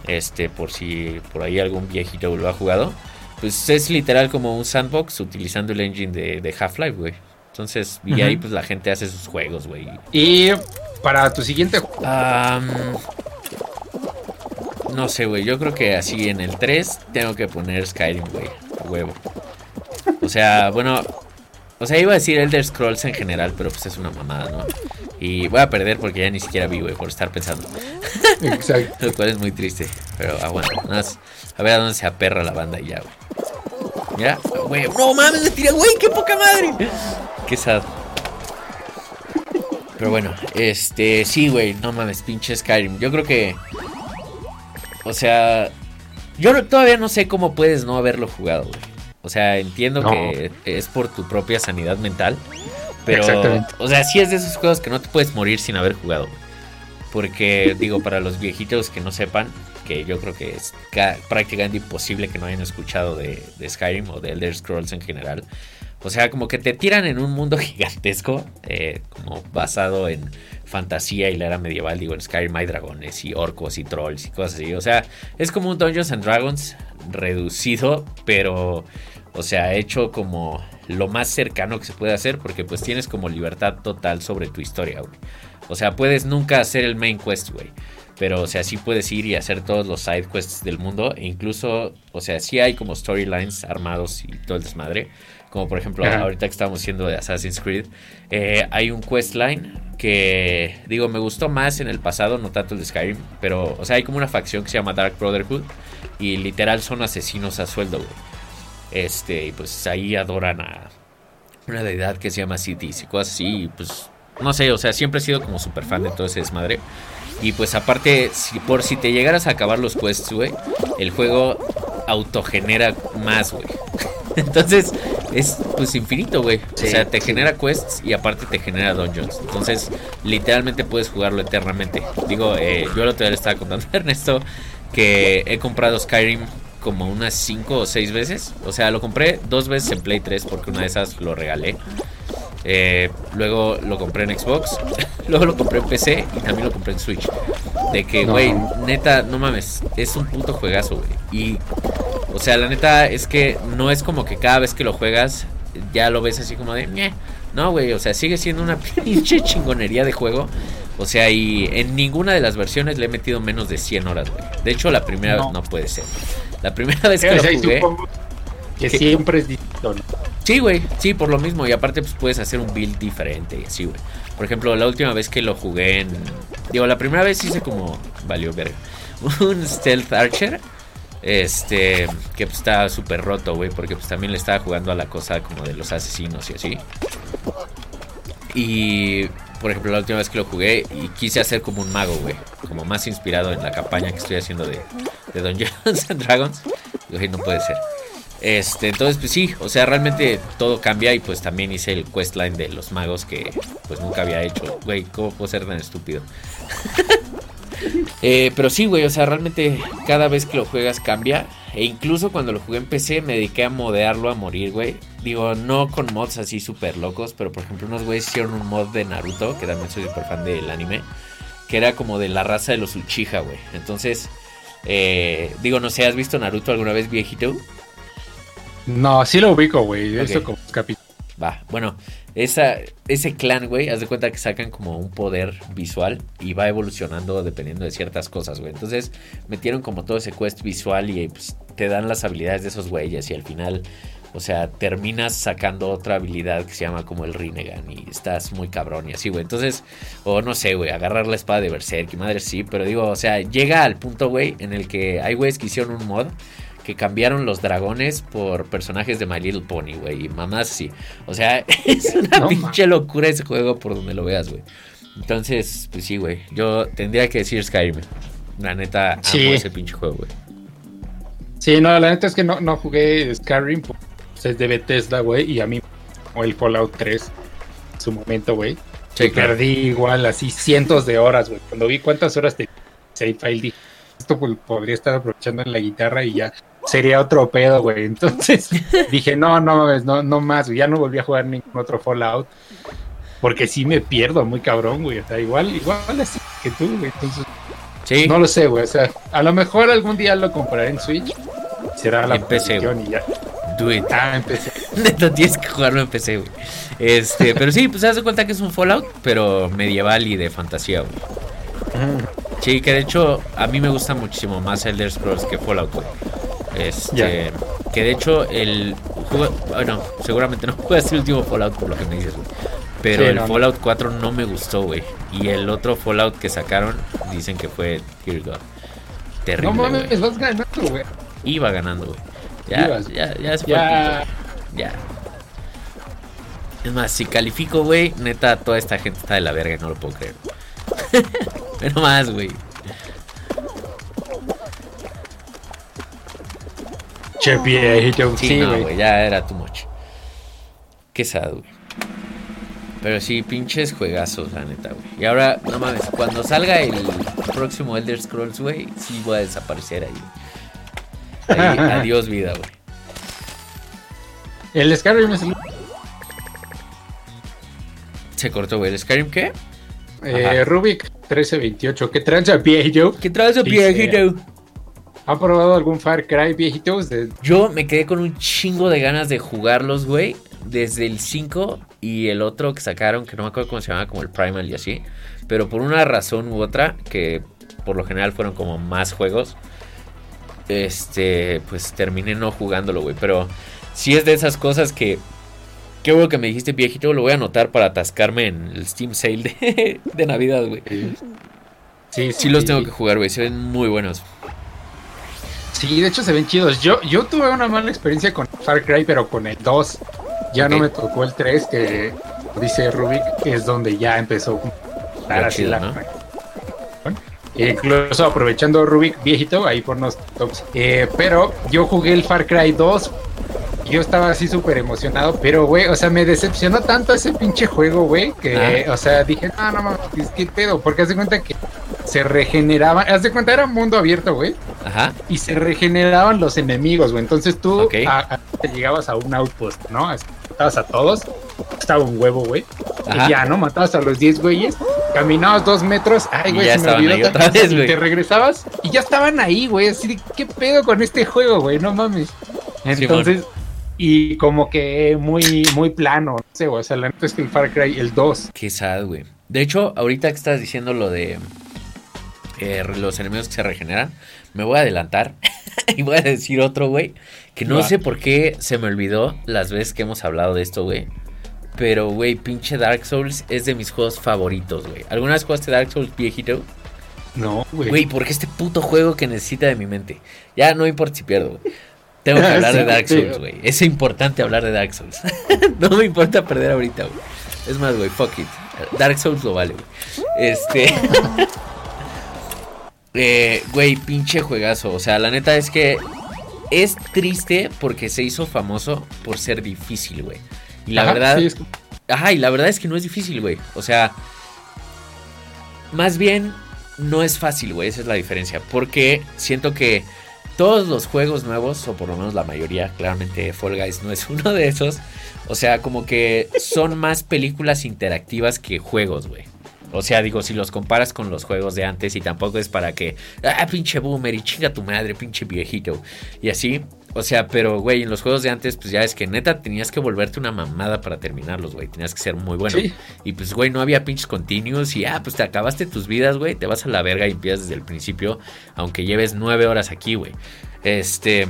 este, por si por ahí algún viejito lo ha jugado, pues es literal como un sandbox utilizando el engine de, de Half-Life, güey. Entonces, y ahí pues la gente hace sus juegos, güey.
Y para tu siguiente juego,
Am, no sé, güey. Yo creo que así en el 3 tengo que poner Skyrim, güey. Huevo. O sea, bueno. O sea, iba a decir Elder Scrolls en general, pero pues es una mamada, ¿no? Y voy a perder porque ya ni siquiera vi, güey, por estar pensando.
exacto. <laughs>
Lo cual es muy triste. Pero aguanta. Nada más a ver a dónde se aperra la banda y ya, güey. Mira, güey. No mames, le tiré, güey. Qué poca madre. Qué sad. Pero bueno, este, sí, güey. No mames, pinche Skyrim. Yo creo que. O sea. Yo no- todavía no sé cómo puedes no haberlo jugado, güey. O sea, entiendo
No.
que es por tu propia sanidad mental. Pero,
Exactamente.
o sea, sí es de esos juegos que no te puedes morir sin haber jugado. güey. Porque, digo, para los viejitos que no sepan, que yo creo que es ca- prácticamente imposible que no hayan escuchado de, de Skyrim o de Elder Scrolls en general. O sea, como que te tiran en un mundo <laughs> gigantesco, eh, como basado en fantasía y la era medieval. Digo, en Skyrim hay dragones y orcos y trolls y cosas así. O sea, es como un Dungeons and Dragons reducido, pero, o sea, hecho como lo más cercano que se puede hacer, porque pues tienes como libertad total sobre tu historia. O sea, puedes nunca hacer el main quest, güey. Pero, o sea, sí puedes ir y hacer todos los side quests del mundo. E incluso, o sea, sí hay como storylines armados y todo el desmadre. Como por ejemplo,
Ajá.
ahorita que estamos haciendo de Assassin's Creed, eh, hay un questline que, digo, me gustó más en el pasado, no tanto el de Skyrim. Pero, o sea, hay como una facción que se llama Dark Brotherhood. Y literal son asesinos a sueldo, güey. Este, y pues ahí adoran a una deidad que se llama Cities y cosas así. Y pues, no sé, o sea, siempre he sido como súper fan de todo ese desmadre. Y pues aparte, si por si te llegaras a acabar los quests, güey, el juego autogenera más, güey. <laughs> Entonces, es pues infinito, güey.
Sí,
o sea, te genera quests y aparte te genera dungeons. Entonces, literalmente puedes jugarlo eternamente. Digo, eh, yo el otro día le estaba contando a Ernesto que he comprado Skyrim como unas 5 o 6 veces. O sea, lo compré dos veces en Play 3 porque una de esas lo regalé. Eh, luego lo compré en Xbox. <laughs> luego lo compré en PC y también lo compré en Switch. De que,
No.
güey, neta, no mames, es un puto juegazo, güey. Y, o sea, la neta es que no es como que cada vez que lo juegas ya lo ves así como de, "Ñe". no, güey, o sea, sigue siendo una <laughs> pinche chingonería de juego. O sea, y en ninguna de las versiones le he metido menos de 100 horas, güey. De hecho, la primera
No.
vez no puede ser. La primera vez que
O
lo jugué.
supongo que
¿Qué?
siempre es distinto, ¿no?
Sí, güey, sí, por lo mismo. Y aparte, pues puedes hacer un build diferente y así, güey. Por ejemplo, la última vez que lo jugué en. Digo, la primera vez hice como. Valió verga. <laughs> Un Stealth Archer. Este. Que pues estaba súper roto, güey. Porque pues también le estaba jugando a la cosa como de los asesinos y así. Y. Por ejemplo, la última vez que lo jugué y quise hacer como un mago, güey. Como más inspirado en la campaña que estoy haciendo de, de Dungeons <laughs> and Dragons. Y dije, no puede ser. Este, entonces, pues sí, o sea, realmente todo cambia y pues también hice el questline de los magos que pues nunca había hecho. Güey, ¿cómo puedo ser tan estúpido? <laughs> Eh, pero sí, güey, o sea, realmente cada vez que lo juegas cambia. E incluso cuando lo jugué en PC me dediqué a modearlo a morir, güey. Digo, no con mods así súper locos, pero por ejemplo unos güeyes hicieron un mod de Naruto, que también soy súper fan del anime, que era como de la raza de los Uchiha, güey. Entonces, eh, digo, no sé, ¿has visto Naruto alguna vez viejito?
No, sí lo ubico, güey. He visto
Ok.
como capítulos.
Va, bueno, esa, ese clan, güey, haz de cuenta que sacan como un poder visual y va evolucionando dependiendo de ciertas cosas, güey. Entonces metieron como todo ese quest visual y pues, te dan las habilidades de esos güeyes y al final, o sea, terminas sacando otra habilidad que se llama como el Rinnegan y estás muy cabrón y así, güey. Entonces, o no sé, güey, agarrar la espada de Berserk y madre sí, pero digo, o sea, llega al punto, güey, en el que hay güeyes que hicieron un mod que cambiaron los dragones por personajes de My Little Pony, güey. Y mamás sí. O sea, <laughs> es una
No,
pinche locura ese juego por donde lo veas, güey. Entonces, pues sí, güey. Yo tendría que decir Skyrim. La neta, amo
Sí.
ese pinche juego, güey.
Sí, no, la neta es que no, no jugué Skyrim, pues es de Bethesda, güey, y a mí o el Fallout 3 en su momento, güey.
Sí,
que
claro.
perdí igual así cientos de horas, güey. Cuando vi cuántas horas te save file, dije, esto pues, podría estar aprovechando en la guitarra y ya sería otro pedo, güey. Entonces <laughs> dije, no, no no, no más, ya no volví a jugar ningún otro Fallout. Porque sí me pierdo muy cabrón, güey. O sea, igual, igual así que tú, güey. Entonces, sí. no lo sé, güey. O sea, a lo mejor algún día lo compraré en Switch. Será la
PC,
y ya.
Do it.
Ah, PC. <laughs>
Neta, tienes que jugarlo en PC, güey. Este, pero sí, pues se das cuenta que es un Fallout, pero medieval y de fantasía, güey. Sí, que de hecho a mí me gusta muchísimo más Elder Scrolls que Fallout, güey. Este, que de hecho el bueno, seguramente no <laughs> puede ser el último Fallout por lo que me dices, güey. Pero el Fallout 4 no me gustó, güey. Y el otro Fallout que sacaron dicen que fue Dear God. Terrible.
No mames, vas ganando, güey.
Iba ganando, güey. Ya, ya, ya, ya. ya. Es más, si califico, güey, neta, toda esta gente está de la verga, no lo puedo creer. <laughs> Pero más, güey.
Che, viejito.
Sí, güey, ya era too much. Qué sad, güey. Pero sí, pinches juegazos, la neta, güey. Y ahora, no mames, cuando salga el próximo Elder Scrolls, güey, sí voy a desaparecer ahí. ahí <laughs> adiós, vida, güey.
El Skyrim es
Se cortó, güey. ¿El Skyrim qué?
Eh, Rubik 1328. ¿Qué tranza, viejito?
¿Qué tranza, viejito?
¿Ha probado algún Far Cry, viejitos?
Yo me quedé con un chingo de ganas de jugarlos, güey. Desde el 5 y el otro que sacaron, que no me acuerdo cómo se llamaba, como el Primal y así. Pero por una razón u otra, que por lo general fueron como más juegos, este, pues terminé no jugándolo, güey. Pero si es de esas cosas que Qué bueno que me dijiste viejito, lo voy a anotar para atascarme en el Steam Sale de, <laughs> de Navidad, güey. Sí, sí, los tengo que jugar, güey. Se ven muy buenos.
Sí, de hecho se ven chidos. Yo, yo tuve una mala experiencia con Far Cry, pero con el 2. Ya no me tocó el 3, que dice Rubik, es donde ya empezó a así la. Incluso aprovechando Rubik viejito, ahí por los tops. Eh, pero yo jugué el Far Cry 2 yo estaba así súper emocionado, pero, güey, o sea, me decepcionó tanto ese pinche juego, güey, que, o sea, dije, no, no mames, ¿qué pedo? Porque haz de cuenta que se regeneraban, haz de cuenta, era un mundo abierto, güey. Ajá. Y se regeneraban los enemigos, güey. Entonces tú te llegabas a un outpost, ¿no? Matabas a todos, estaba un huevo, güey. Y ya, ¿no? Matabas a los 10 güeyes, caminabas dos metros, ay, güey, se me olvidó otra vez, y te regresabas y ya estaban ahí, güey. Así ¿qué pedo con este juego, güey? No mames. Entonces y como que muy, muy plano. No sé, o sea, la neta es que el Far Cry, el 2.
Qué sad, güey. De hecho, ahorita que estás diciendo lo de eh, los enemigos que se regeneran, me voy a adelantar <laughs> y voy a decir otro, güey. Que no sé por qué se me olvidó las veces que hemos hablado de esto, güey. Pero, güey, pinche Dark Souls es de mis juegos favoritos, güey. ¿Alguna vez jugaste Dark Souls viejito?
No, güey.
Güey, porque este puto juego que necesita de mi mente. Ya no importa si pierdo, güey. Tengo que hablar de Dark Souls, güey. Es importante hablar de Dark Souls. <laughs> no me importa perder ahorita, güey. Es más, güey, fuck it. Dark Souls lo vale, güey. Este. <laughs> eh, güey, pinche juegazo. O sea, la neta es que es triste porque se hizo famoso por ser difícil, güey. Y la verdad. Ajá, y la verdad es que no es difícil, güey. O sea. Más bien, no es fácil, güey. Esa es la diferencia. Porque siento que todos los juegos nuevos, o por lo menos la mayoría, claramente Fall Guys no es <laughs> uno de esos. O sea, como que son más películas interactivas que juegos, güey. O sea, digo, si los comparas con los juegos de antes y tampoco es para que, ah, pinche boomer y chinga tu madre, pinche viejito. Y así, o sea, pero, güey, en los juegos de antes, pues ya es que neta tenías que volverte una mamada para terminarlos, güey. Tenías que ser muy bueno. Y pues, güey, no había pinches continuos y, ah, pues te acabaste tus vidas, güey. Te vas a la verga y empiezas desde el principio, aunque lleves nueve horas aquí, güey. Este.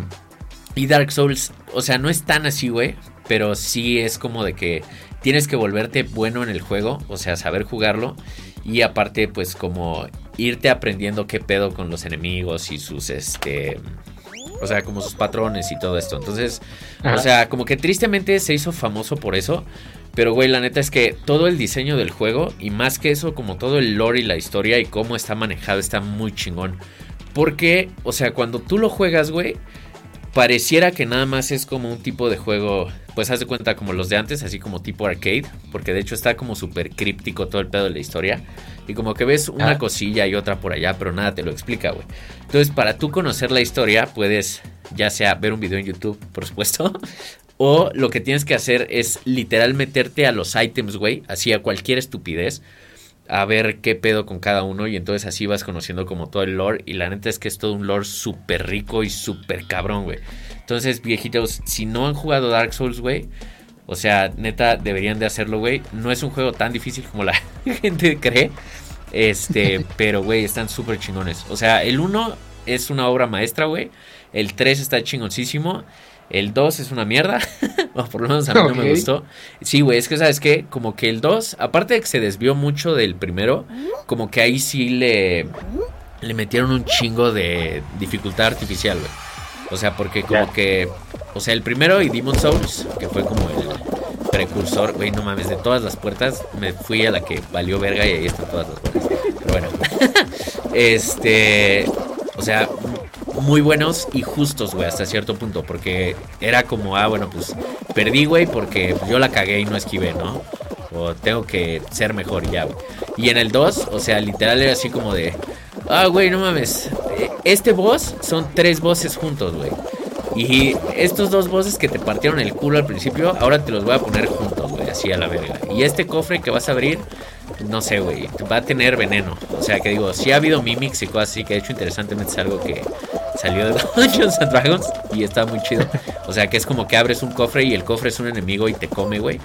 Y Dark Souls, o sea, no es tan así, güey. Pero sí es como de que tienes que volverte bueno en el juego, o sea, saber jugarlo. Y aparte, pues como irte aprendiendo qué pedo con los enemigos y sus, este, o sea, como sus patrones y todo esto. Entonces, o sea, como que tristemente se hizo famoso por eso. Pero, güey, la neta es que todo el diseño del juego y más que eso, como todo el lore y la historia y cómo está manejado, está muy chingón. Porque, o sea, cuando tú lo juegas, güey, pareciera que nada más es como un tipo de juego pues haz de cuenta como los de antes, así como tipo arcade, porque de hecho está como súper críptico todo el pedo de la historia. Y como que ves una
Ah.
cosilla y otra por allá, pero nada te lo explica, güey. Entonces, para tú conocer la historia, puedes ya sea ver un video en YouTube, por supuesto, <laughs> o lo que tienes que hacer es literal meterte a los items, güey, así a cualquier estupidez, a ver qué pedo con cada uno y entonces así vas conociendo como todo el lore y la neta es que es todo un lore súper rico y súper cabrón, güey. Entonces, viejitos, si no han jugado Dark Souls, güey, o sea, neta, deberían de hacerlo, güey. No es un juego tan difícil como la <laughs> gente cree. Este, <laughs> pero, güey, están súper chingones. O sea, el 1 es una obra maestra, güey. El 3 está chingoncísimo. El 2 es una mierda. <laughs> o por lo menos a mí no me gustó. Sí, güey, es que, ¿sabes qué? Como que el 2, aparte de que se desvió mucho del primero, como que ahí sí le, le metieron un chingo de dificultad artificial, güey. O sea, porque como que. O sea, el primero y Demon Souls, que fue como el precursor, güey, no mames, de todas las puertas, me fui a la que valió verga y ahí están todas las puertas. Pero bueno. <laughs> este. O sea, muy buenos y justos, güey, hasta cierto punto. Porque era como, ah, bueno, pues perdí, güey, porque yo la cagué y no esquivé, ¿no? O tengo que ser mejor ya, güey. Y en el 2, o sea, literal era así como de, ah, güey, no mames. eh, Este boss son tres bosses juntos, güey. Y estos dos bosses que te partieron el culo al principio, ahora te los voy a poner juntos, güey, así a la verga. Y este cofre que vas a abrir, no sé, güey, va a tener veneno. O sea, que digo, sí ha habido mimics y cosas así, que de hecho interesantemente es algo que salió de <laughs> Dungeons and Dragons y está muy chido. O sea, que es como que abres un cofre y el cofre es un enemigo y te come, güey.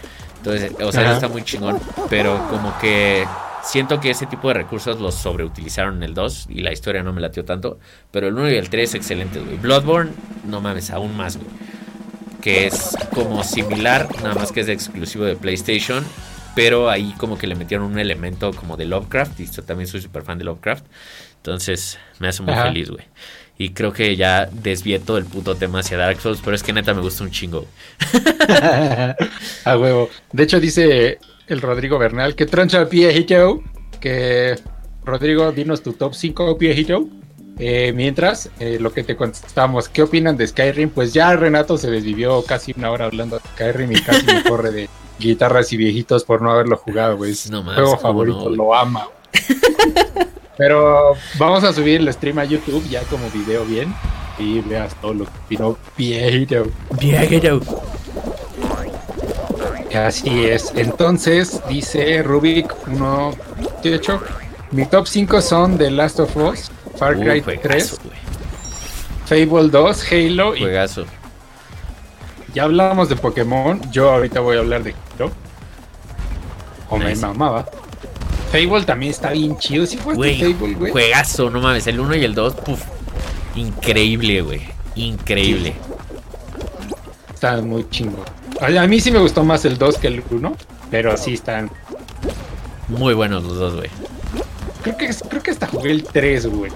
Entonces, o sea, eso está muy chingón, pero como que siento que ese tipo de recursos los sobreutilizaron en el 2 y la historia no me latió tanto, pero el 1 y el 3 excelentes, güey. Bloodborne, no mames, aún más, güey. Que es como similar, nada más que es exclusivo de PlayStation, pero ahí como que le metieron un elemento como de Lovecraft y yo también soy súper fan de Lovecraft. Entonces, me hace muy
Ajá.
feliz, güey. Y creo que ya desvié todo el puto tema hacia Dark Souls, pero es que neta me gusta un chingo. <laughs>
A huevo. De hecho, dice el Rodrigo Bernal que troncha viejito. Que Rodrigo, dinos tu top 5 viejito. Eh, mientras, eh, lo que te contestamos, ¿qué opinan de Skyrim? Pues ya Renato se desvivió casi una hora hablando de Skyrim y casi me corre de guitarras y viejitos por no haberlo jugado, güey.
No
juego favorito,
no,
lo ama. <laughs> Pero vamos a subir el stream a YouTube ya como video bien y veas todo lo que opinó viejito.
Viejero.
Así es. Entonces, dice Rubik 1.8. Mi top 5 son The Last of Us, Far Cry 3, Fable 2, Halo y
Juegazo.
ya hablamos de Pokémon. Yo ahorita voy a hablar de Halo. O me mamaba. Fable también está bien chido. ¿Sí fue
Güey,
Fable, güey?
juegazo, no mames. El 1 y el 2, puf. Increíble, güey. Increíble.
Está muy chingo. A mí sí me gustó más el 2 que el 1, pero sí están.
Muy buenos los dos, güey.
Creo que, creo que hasta jugué el 3, güey.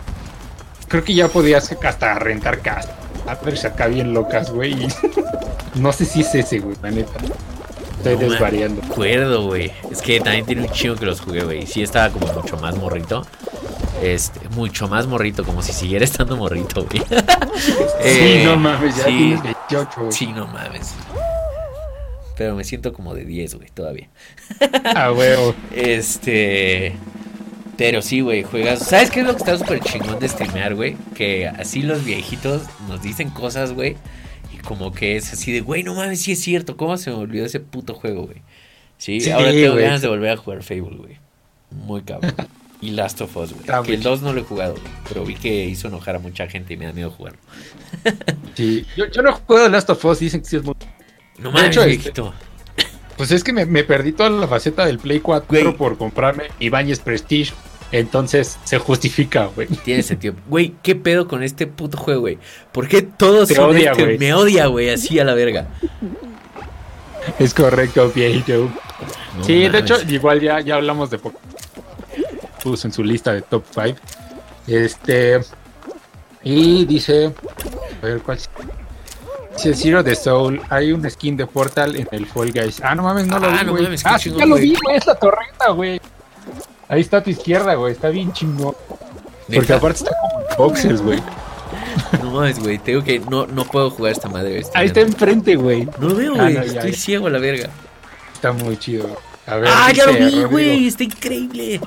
Creo que ya podías hasta rentar casa. Pero acá bien locas, güey. <laughs> no sé si es ese, güey, la neta. Estoy
No me
desvariando.
acuerdo, güey. Es que también tiene un chingo que los jugué, güey. Sí estaba como mucho más morrito. Este, mucho más morrito, como si siguiera <laughs> estando morrito, güey. <laughs>
sí,
Eh,
no mames, ya
sí.
tienes 28, güey.
Sí, no mames. Pero me siento como de 10, güey, todavía.
Ah, huevo. <laughs>
Este. Pero sí, güey, juegas. ¿Sabes qué es lo que está súper chingón de streamear, güey? Que así los viejitos nos dicen cosas, güey. Como que es así de, güey, no mames, sí es cierto. ¿Cómo se me olvidó ese puto juego, güey? Sí,
Sí,
ahora tengo
güey.
ganas de volver a jugar Fable, güey. Muy cabrón. <laughs> Y Last of Us, güey. Que el
muy
2 no lo he jugado, güey. Pero vi que hizo enojar a mucha gente y me da miedo jugarlo. <laughs>
Sí. Yo, yo no juego de Last of Us, dicen que sí es muy.
No mames,
este-
viejito.
Pues es que me, me perdí toda la faceta del Play 4
Güey.
por comprarme Ibáñez Prestige. Entonces se justifica, güey.
Tiene sentido. Güey, ¿qué pedo con este puto juego, güey? ¿Por qué todos
Te odia,
este?
güey.
Me odia, güey, así a la verga.
Es correcto, viejito.
No
sí, de hecho, igual ya, ya hablamos de poco. Puso en su lista de top 5. Este. Y dice. A ver cuál. Dice Zero the Soul. Hay un skin de Portal en el Fall Guys. Ah, no mames, no lo
Ah,
vi,
no mames,
ah, sí,
chingón,
ya lo vi, güey. Es la torreta, güey. Ahí está a tu izquierda, güey. Está bien chingón. Porque aparte está como boxers, güey. <laughs>
No mames, güey. Te digo que no, no puedo jugar esta madre.
Ahí está enfrente, güey.
No veo,
Ah,
güey.
no,
Estoy
ya.
ciego a la verga.
Está muy chido. A ver,
Ah, ya lo vi, güey. Está increíble.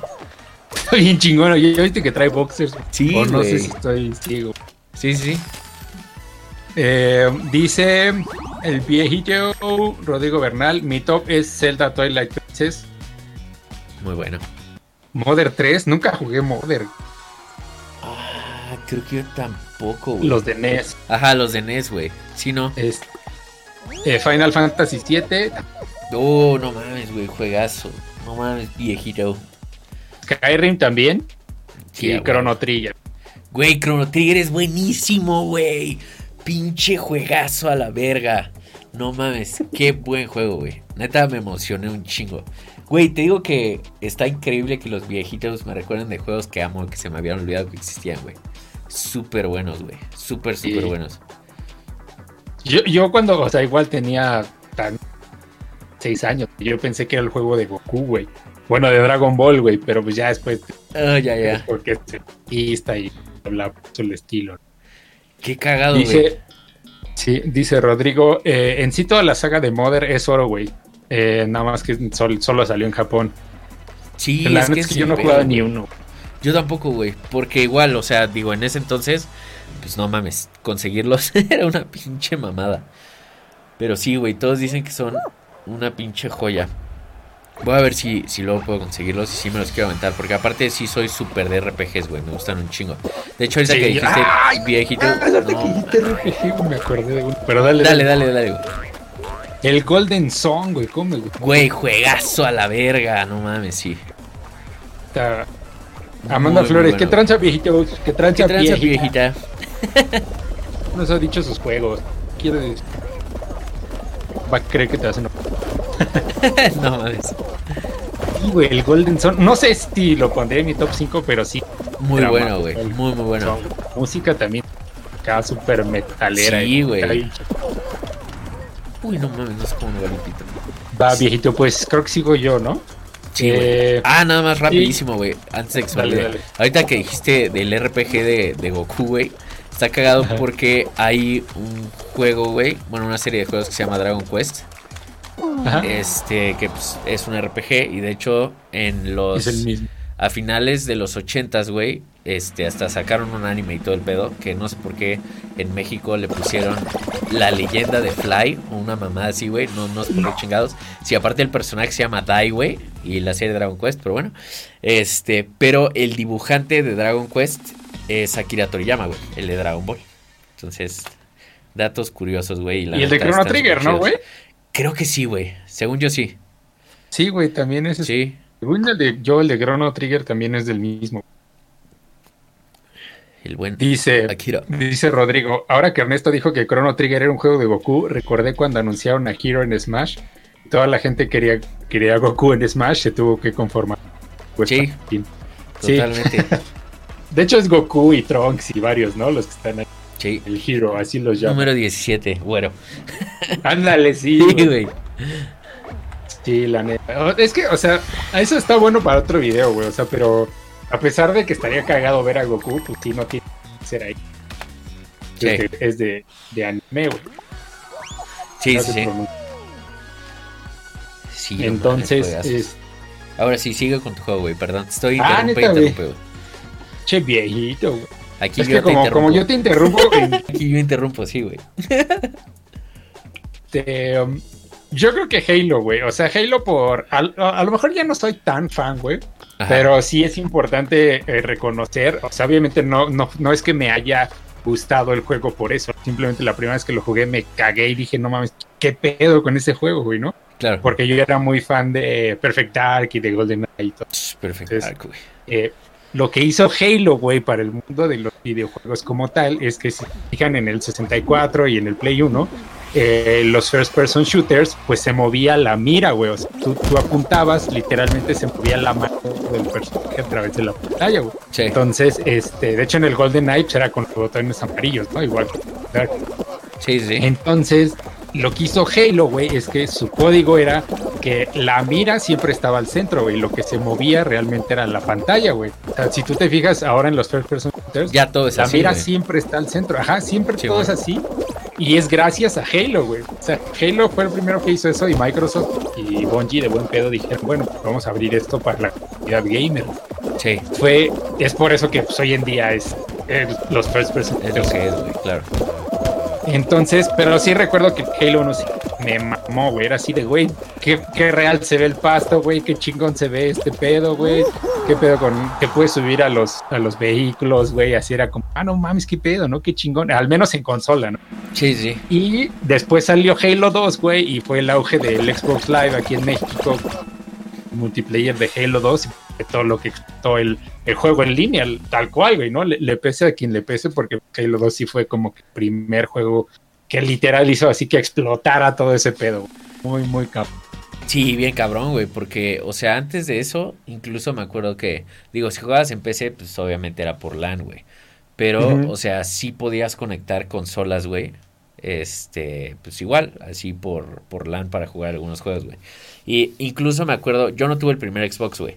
Está bien chingón. ¿Ya viste que trae boxers?
Sí,
O no sé si estoy ciego.
Sí, sí, sí.
Eh, dice el viejito Rodrigo Bernal, mi top es Zelda Twilight Princess.
Muy bueno.
Mother 3, nunca jugué Mother.
Ah, creo que yo tampoco, güey.
Los de NES.
Ajá, los de NES, güey. Sí, no.
Es, eh, Final Fantasy 7,
Oh, no mames, güey. Juegazo. No mames, viejito.
Skyrim también
Sí,
y. Chrono Trigger.
Güey, Chrono Trigger es buenísimo, güey. Pinche juegazo a la verga. No mames, qué buen juego, güey. Neta me emocioné un chingo. Güey, te digo que está increíble que los viejitos me recuerden de juegos que amo, que se me habían olvidado que existían, güey. Súper buenos, güey. Súper, súper
Sí.
buenos.
Yo, yo cuando, o sea, igual tenía tan seis años, yo pensé que era el juego de Goku, güey. Bueno, de Dragon Ball, güey, pero pues ya después,
Ah, ya, ya.
porque se pista y habla el estilo.
Qué cagado, güey.
Sí, dice Rodrigo, eh, en sí toda la saga de Mother es oro, güey. Eh, nada más que sol- solo salió en Japón.
Sí,
la
es que,
es que yo no jugaba ni uno.
Yo tampoco, güey. Porque igual, o sea, digo, en ese entonces, pues no mames, conseguirlos <laughs> era una pinche mamada. Pero sí, güey, todos dicen que son una pinche joya. Voy a ver si, si luego puedo conseguirlos y si me los quiero aventar. Porque aparte sí soy súper de RPGs, güey. Me gustan un chingo. De hecho, ahorita
Sí,
que dijiste
¡ay!
viejito.
Ah, que dijiste RPG, me acordé de uno. Pero dale,
dale, dale, dale, güey.
El Golden Song, güey, ¿cómo me gusta?
Güey, juegazo a la verga. No mames, sí.
Amanda
Muy, muy
Flores,
bueno.
¿qué tranza viejito? ¿Qué
¿Qué
tranza,
tranza,
viejita?
viejita?
Nos ha dicho sus juegos. Quiere Va a creer que te hacen. <laughs>
no mames.
Sí, güey, el Golden Song. No sé si lo pondré en mi top 5, pero sí.
Muy bueno, güey. Muy, muy bueno.
Música también. Acá súper metalera.
Sí, güey. Uy, no mames, no sé cómo me va.
Va, viejito, pues creo que sigo yo, ¿no?
Sí.
Eh,
Ah, nada más rapidísimo, güey. Antes de que
Dale, dale.
Ahorita que dijiste del RPG de, de Goku, güey. Está cagado
Ajá.
porque hay un juego, güey. Bueno, una serie de juegos que se llama Dragon Quest.
Ajá.
Este, que pues, es un RPG. Y de hecho, en los.
es el mismo.
A finales de los ochentas, güey. Este, hasta sacaron un anime y todo el pedo. Que no sé por qué en México le pusieron la leyenda de Fly. O una mamada así, güey. No, no sé por qué chingados. Si aparte el personaje se llama Dai, güey. Y la serie de Dragon Quest, pero bueno. Este, pero el dibujante de Dragon Quest es Akira Toriyama, güey. El de Dragon Ball. Entonces, datos curiosos, güey. la
Y el de Chrono Trigger, ¿no, güey?
Creo que sí, güey. Según yo sí.
Sí, güey, también es.
Sí.
Según el de, yo, el de Chrono Trigger también es del mismo.
El buen
Dice,
Akira.
dice Rodrigo, ahora que Ernesto dijo que Chrono Trigger era un juego de Goku, recordé cuando anunciaron a Hero en Smash. Toda la gente quería, quería Goku en Smash, se tuvo que conformar. Pues,
Sí.
Sí.
Totalmente. <laughs>
De hecho es Goku y Trunks y varios, ¿no? Los que están ahí.
Sí.
El Hero, así los llaman.
Número 17, güero. <laughs>
Ándale, sí.
Sí,
güey. Sí, la neta. Es que, o sea, eso está bueno para otro video, güey. O sea, pero a pesar de que estaría cagado ver a Goku, pues sí, no tiene que ser ahí.
Sí.
Es, de, es de, de anime, güey.
Sí,
No
sí, sí.
Entonces, es
Ahora sí, sigue con tu juego, güey. Perdón, estoy
Ah,
interrumpe,
che viejito, güey.
Aquí
Es
yo
que
te
como, como yo te interrumpo, <laughs> en-
Aquí yo interrumpo, sí, güey.
te, um, yo creo que Halo, güey. O sea, Halo por... A, a lo mejor ya no soy tan fan, güey.
Ajá.
Pero sí es importante eh, reconocer, o sea, obviamente no, no, no es que me haya gustado el juego por eso, simplemente la primera vez que lo jugué me cagué y dije, no mames, ¿qué pedo con ese juego, güey, no?
Claro.
Porque yo era muy fan de Perfect Dark y de GoldenEye y todo.
Ch, Perfecto,
Es-
arco, güey.
Eh, lo que hizo Halo, güey, para el mundo de los videojuegos como tal, es que si se fijan en el 64 y en el Play 1, eh, los first person shooters, pues se movía la mira, güey. O sea, tú, tú apuntabas, literalmente se movía la mano del personaje a través de la pantalla, güey.
Sí.
Entonces, este, de hecho en el Golden Knights era con los botones amarillos, ¿no? Igual que Dark.
Sí, sí.
Entonces, lo que hizo Halo, güey, es que su código era que la mira siempre estaba al centro, güey. Lo que se movía realmente era la pantalla, güey. O sea, si tú te fijas ahora en los first person
Ya todo es
la
así.
mira siempre está al centro. Ajá, siempre
Sí,
todo es así. Y es gracias a Halo, güey. O sea, Halo fue el primero que hizo eso y Microsoft y Bungie de buen pedo dijeron, bueno, pues vamos a abrir esto para la comunidad gamer.
Sí,
Fue, es por eso que pues, hoy en día es el- los first person.
es lo que es, güey, claro.
Entonces, pero sí recuerdo que Halo 1 sí me mamó, güey. Era así de, güey, qué, qué real se ve el pasto, güey, qué chingón se ve este pedo, güey. Qué pedo con que puedes subir a los, a los vehículos, güey. Así era como, ah, no mames, qué pedo, ¿no? Qué chingón. Al menos en consola, ¿no?
Sí, sí.
Y después salió Halo 2, güey, y fue el auge del Xbox Live aquí en México. Multiplayer de Halo 2 y todo lo que explotó el, el juego en línea, tal cual, güey, ¿no? Le, le pese a quien le pese, porque Halo 2 sí fue como que el primer juego que literal hizo así que explotara todo ese pedo. Muy, muy cabrón.
Sí, bien cabrón, güey, porque, o sea, antes de eso, incluso me acuerdo que, digo, si jugabas en PC, pues obviamente era por LAN, güey. Pero, o sea, sí podías conectar consolas, güey. Este, pues igual, así por, por LAN para jugar algunos juegos, güey. Y incluso me acuerdo, yo no tuve el primer Xbox, güey.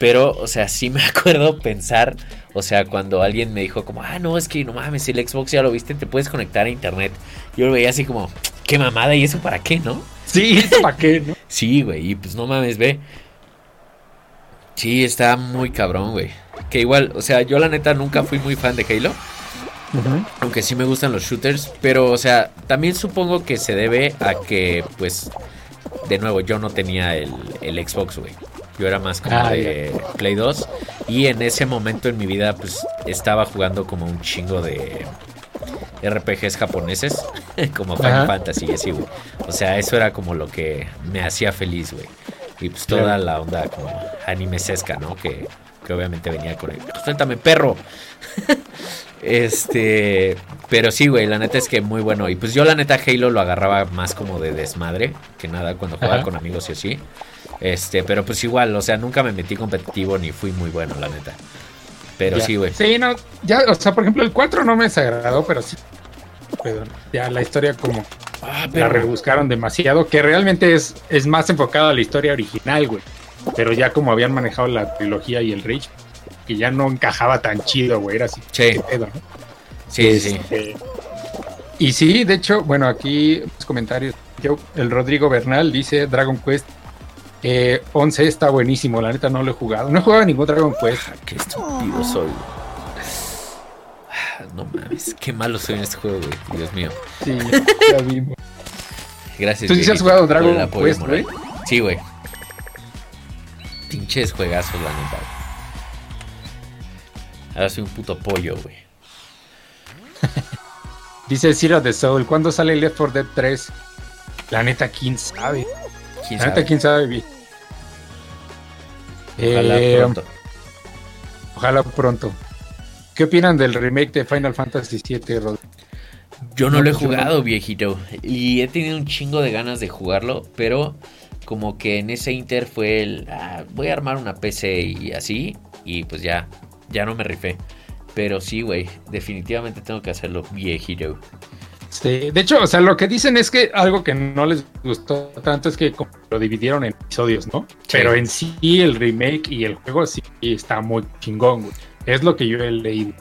Pero, o sea, sí me <laughs> acuerdo pensar, o sea, cuando alguien me dijo como, ah, no, es que no mames, el Xbox ya lo viste, te puedes conectar a internet. Yo lo veía así como, qué mamada, ¿y eso para qué, no?
Sí, ¿para qué, no? <laughs>
Sí, güey, y pues no mames, ve. Sí, está muy cabrón, güey. Que igual, o sea, yo la neta nunca fui muy fan de Halo, aunque sí me gustan los shooters, pero, o sea, también supongo que se debe a que, pues, de nuevo, yo no tenía el, el Xbox, güey. Yo era más como
Ah,
de Play 2 y en ese momento en mi vida, pues, estaba jugando como un chingo de RPGs japoneses, <laughs> como Final
Ajá.
Fantasy y así, güey. O sea, eso era como lo que me hacía feliz, güey. Y pues toda
Claro.
la onda como animesesca, ¿no? Que, que obviamente venía con el... Suéltame, perro. <laughs> este... Pero sí, güey, la neta es que muy bueno. Y pues yo la neta Halo lo agarraba más como de desmadre que nada cuando jugaba
Ajá.
con amigos y así. Este, pero pues igual, o sea, nunca me metí competitivo ni fui muy bueno, la neta. Pero
Ya.
sí, güey.
Sí, no, ya, o sea, por ejemplo, el 4 no me desagradó, pero sí. Pero ya la historia como
Ah,
la rebuscaron demasiado, que realmente es, es más enfocada a la historia original, güey. Pero ya como habían manejado la trilogía y el Rage, que ya no encajaba tan chido, güey. Era así.
Sí.
pedo, ¿no?
Sí, sí.
Este, Y sí, de hecho, bueno, aquí los comentarios. Yo, el Rodrigo Bernal dice Dragon Quest eh, 11 está buenísimo, la neta no lo he jugado. No he jugado ningún Dragon Quest.
Ah, Qué estúpido soy. Ah, No mames, qué malo soy en este juego, güey. Dios mío.
Sí, ya vimos.
Gracias.
¿Tú sí has jugado Dragon Quest, güey?
Sí, güey. Pinches juegazos, la neta. Ahora soy un puto pollo, güey. <laughs>
Dice Zero the Soul, ¿cuándo sale Left 4 Dead 3? La neta, quién sabe.
¿Quién
La neta, quién sabe.
Ojalá
Eh,
pronto.
Ojalá pronto. ¿Qué opinan del remake de Final Fantasy VII, Rod?
Yo no,
no,
lo he
no.
jugado, viejito. Y he tenido un chingo de ganas de jugarlo, pero como que en ese inter fue el... ah, voy a armar una PC y así, y pues ya, ya no me rifé. Pero sí, güey, definitivamente tengo que hacerlo, viejito.
Sí, de hecho, o sea, lo que dicen es que algo que no les gustó tanto es que lo dividieron en episodios, ¿no? Pero en sí el remake y el juego sí está muy chingón, güey. Es lo que yo he leído.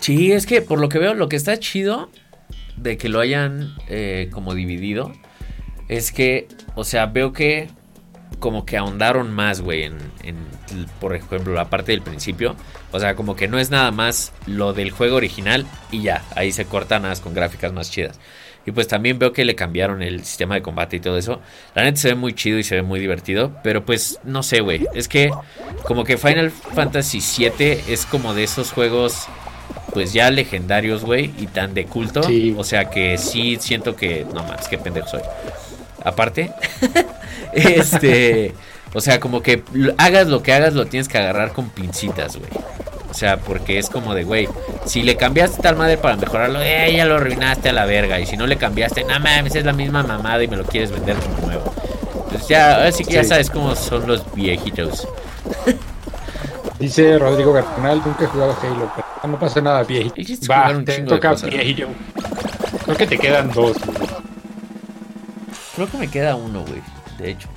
Sí, es que por lo que veo, lo que está chido de que lo hayan eh, como dividido es que, o sea, veo que como que ahondaron más, güey, en, en, por ejemplo, la parte del principio. O sea, como que no es nada más lo del juego original y ya, ahí se cortan nada con gráficas más chidas. Y pues también veo que le cambiaron el sistema de combate y todo eso. La neta se ve muy chido y se ve muy divertido. Pero pues no sé, güey. Es que como que Final Fantasy VII es como de esos juegos pues ya legendarios, güey. Y tan de culto.
Sí.
O sea que sí siento que... No más, qué pendejo soy. Aparte. <laughs> este... O sea, como que hagas lo que hagas, lo tienes que agarrar con pincitas, güey. O sea, porque es como de, güey, si le cambiaste tal madre para mejorarlo, eh, ya lo arruinaste a la verga. Y si no le cambiaste, no mames, es la misma mamada y me lo quieres vender como nuevo. Pues ya, ahora sí que ya sabes cómo son los viejitos.
Dice Rodrigo Bernal, nunca he jugado Halo, pero no pasa nada, viejito. Va, te toca
cosas.
viejillo. Creo que te quedan dos. güey.
Creo que me queda uno, güey, de hecho.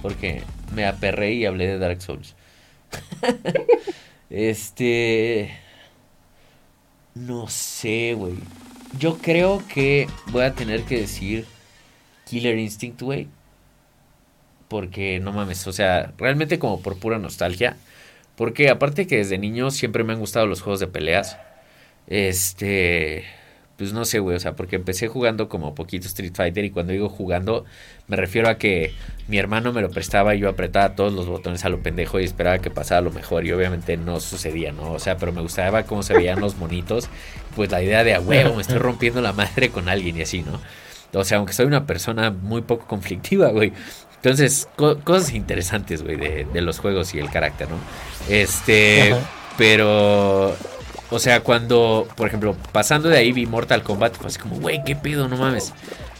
Porque me aperré y hablé de Dark Souls. <laughs> este. No sé, güey. Yo creo que voy a tener que decir Killer Instinct, güey. Porque no mames, o sea, realmente como por pura nostalgia. Porque aparte que desde niño siempre me han gustado los juegos de peleas. Este, pues no sé, güey, o sea, porque empecé jugando como poquito Street Fighter y cuando digo jugando me refiero a que mi hermano me lo prestaba y yo apretaba todos los botones a lo pendejo y esperaba que pasara lo mejor y obviamente no sucedía, ¿no? O sea, pero me gustaba cómo se veían los monitos, pues la idea de a huevo, me estoy rompiendo la madre con alguien y así, ¿no? O sea, aunque soy una persona muy poco conflictiva, güey. Entonces, cosas interesantes, güey, de, de, los juegos y el carácter, ¿no? Este, pero o sea, cuando, por ejemplo, pasando de ahí vi Mortal Kombat, fue así como, güey, qué pedo, no mames.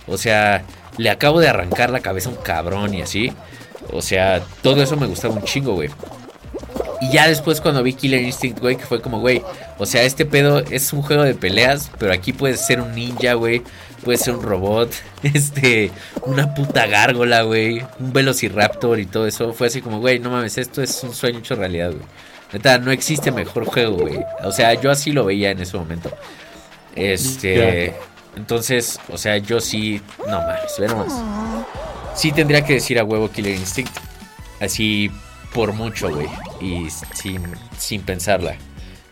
O sea, le acabo de arrancar la cabeza a un cabrón y así. O sea, todo eso me gustaba un chingo, güey. Y ya después cuando vi Killer Instinct, güey, que fue como, güey, o sea, este pedo es un juego de peleas, pero aquí puedes ser un ninja, güey, puede ser un robot, <laughs> este, una puta gárgola, güey, un velociraptor y todo eso. Fue así como, güey, no mames, esto es un sueño hecho realidad, güey. Neta, no existe mejor juego, güey. O sea, yo así lo veía en ese momento. Este. Entonces, o sea, yo sí. No mames, ve nomás. Sí tendría que decir a huevo Killer Instinct. Así por mucho, güey. Y sin, sin pensarla.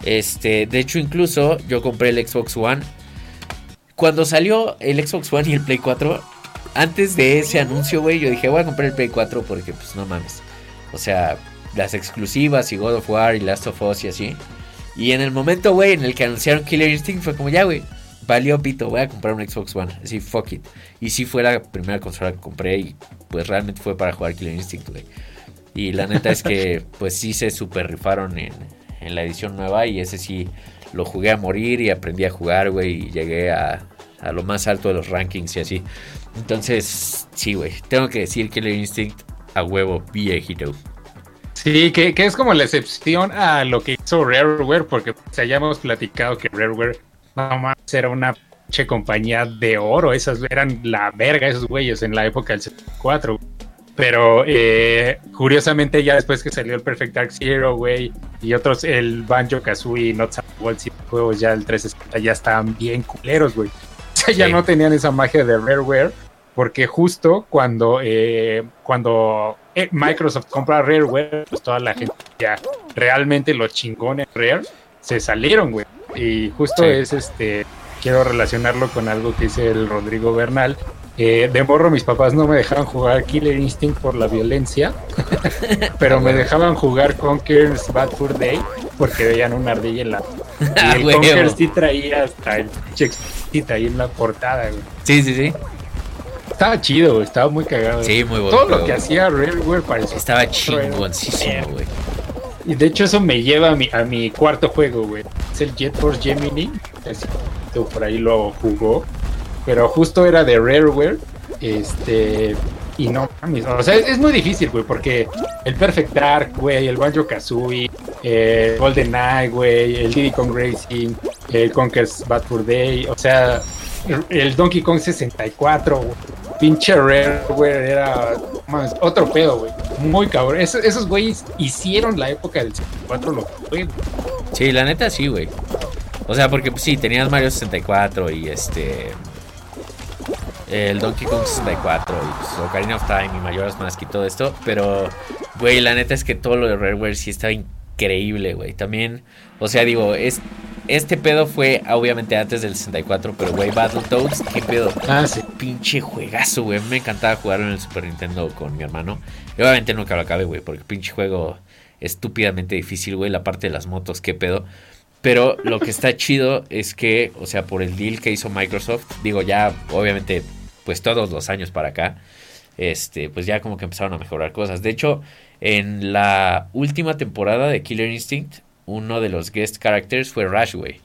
Este, de hecho, incluso yo compré el Xbox One. Cuando salió el Xbox One y el Play 4, antes de ese anuncio, güey, yo dije, voy a comprar el Play 4 porque, pues, no mames. O sea, las exclusivas y God of War y Last of Us y así. Y en el momento, güey, en el que anunciaron Killer Instinct fue como, ya, güey, valió pito, voy a comprar un Xbox One. Así, fuck it. Y sí fue la primera consola que compré y pues realmente fue para jugar Killer Instinct, güey. Y la neta es que <laughs> pues sí se super rifaron en, en la edición nueva y ese sí lo jugué a morir y aprendí a jugar, güey, y llegué a, a lo más alto de los rankings y así. Entonces, sí, güey, tengo que decir Killer Instinct a huevo viejito.
Sí, que, es como la excepción a lo que hizo Rareware, porque pues, ya hemos platicado que Rareware nada más era una che compañía de oro, esas eran la verga esos güeyes en la época del 74. Pero eh, curiosamente ya después que salió el Perfect Dark Zero, güey, y otros, el Banjo Kazooie, Not Waltz y juegos ya el 360 ya estaban bien culeros, güey. <laughs> O sea, ya no tenían esa magia de Rareware, porque justo cuando, eh, cuando eh, Microsoft compra Rareware, pues toda la gente ya realmente los chingones Rare se salieron, güey. Y justo es este, quiero relacionarlo con algo que dice el Rodrigo Bernal. Eh, de morro mis papás no me dejaban jugar Killer Instinct por la violencia, <laughs> pero me dejaban jugar Conker's Bad Fur Day porque veían una ardilla en la... <laughs> Y el Conker sí traía hasta el chexita ahí en la portada, güey.
Sí, sí, sí.
Estaba chido, estaba muy cagado.
Sí, muy bueno.
Todo lo que hacía Rareware parecía.
Estaba chingoncísimo, güey.
Y de hecho eso me lleva a mi, a mi cuarto juego, güey. Es el Jet Force Gemini. Así, por ahí lo jugó. Pero justo era de Rareware. Este. Y no O sea, es, muy difícil, güey. Porque el Perfect Dark, güey. El Banjo Kazooie. Eh, Golden Eye, güey. El Diddy Kong Racing. El Conker's Bad Fur Day. O sea, el, Donkey Kong 64, güey pinche Rare, güey, era más, otro pedo, güey. Muy cabrón. esos güeyes hicieron la época del 64 lo que.
Sí, la neta sí, güey. O sea, porque pues, sí, tenías Mario 64 y este. El Donkey Kong 64 y pues, Ocarina of Time y Majora's Mask y todo esto. Pero, güey, la neta es que todo lo de Rareware sí estaba increíble, güey. También, o sea, digo, es este pedo fue obviamente antes del 64, pero güey, Battletoads, qué pedo.
Ah, sí.
Pinche juegazo, güey. Me encantaba jugarlo en el Super Nintendo con mi hermano. Y obviamente nunca lo acabé, güey, porque pinche juego estúpidamente difícil, güey. La parte de las motos, qué pedo. Pero lo que está chido es que, o sea, por el deal que hizo Microsoft, digo, ya obviamente, pues todos los años para acá, este, pues ya como que empezaron a mejorar cosas. De hecho, en la última temporada de Killer Instinct, uno de los guest characters fue Rush, güey.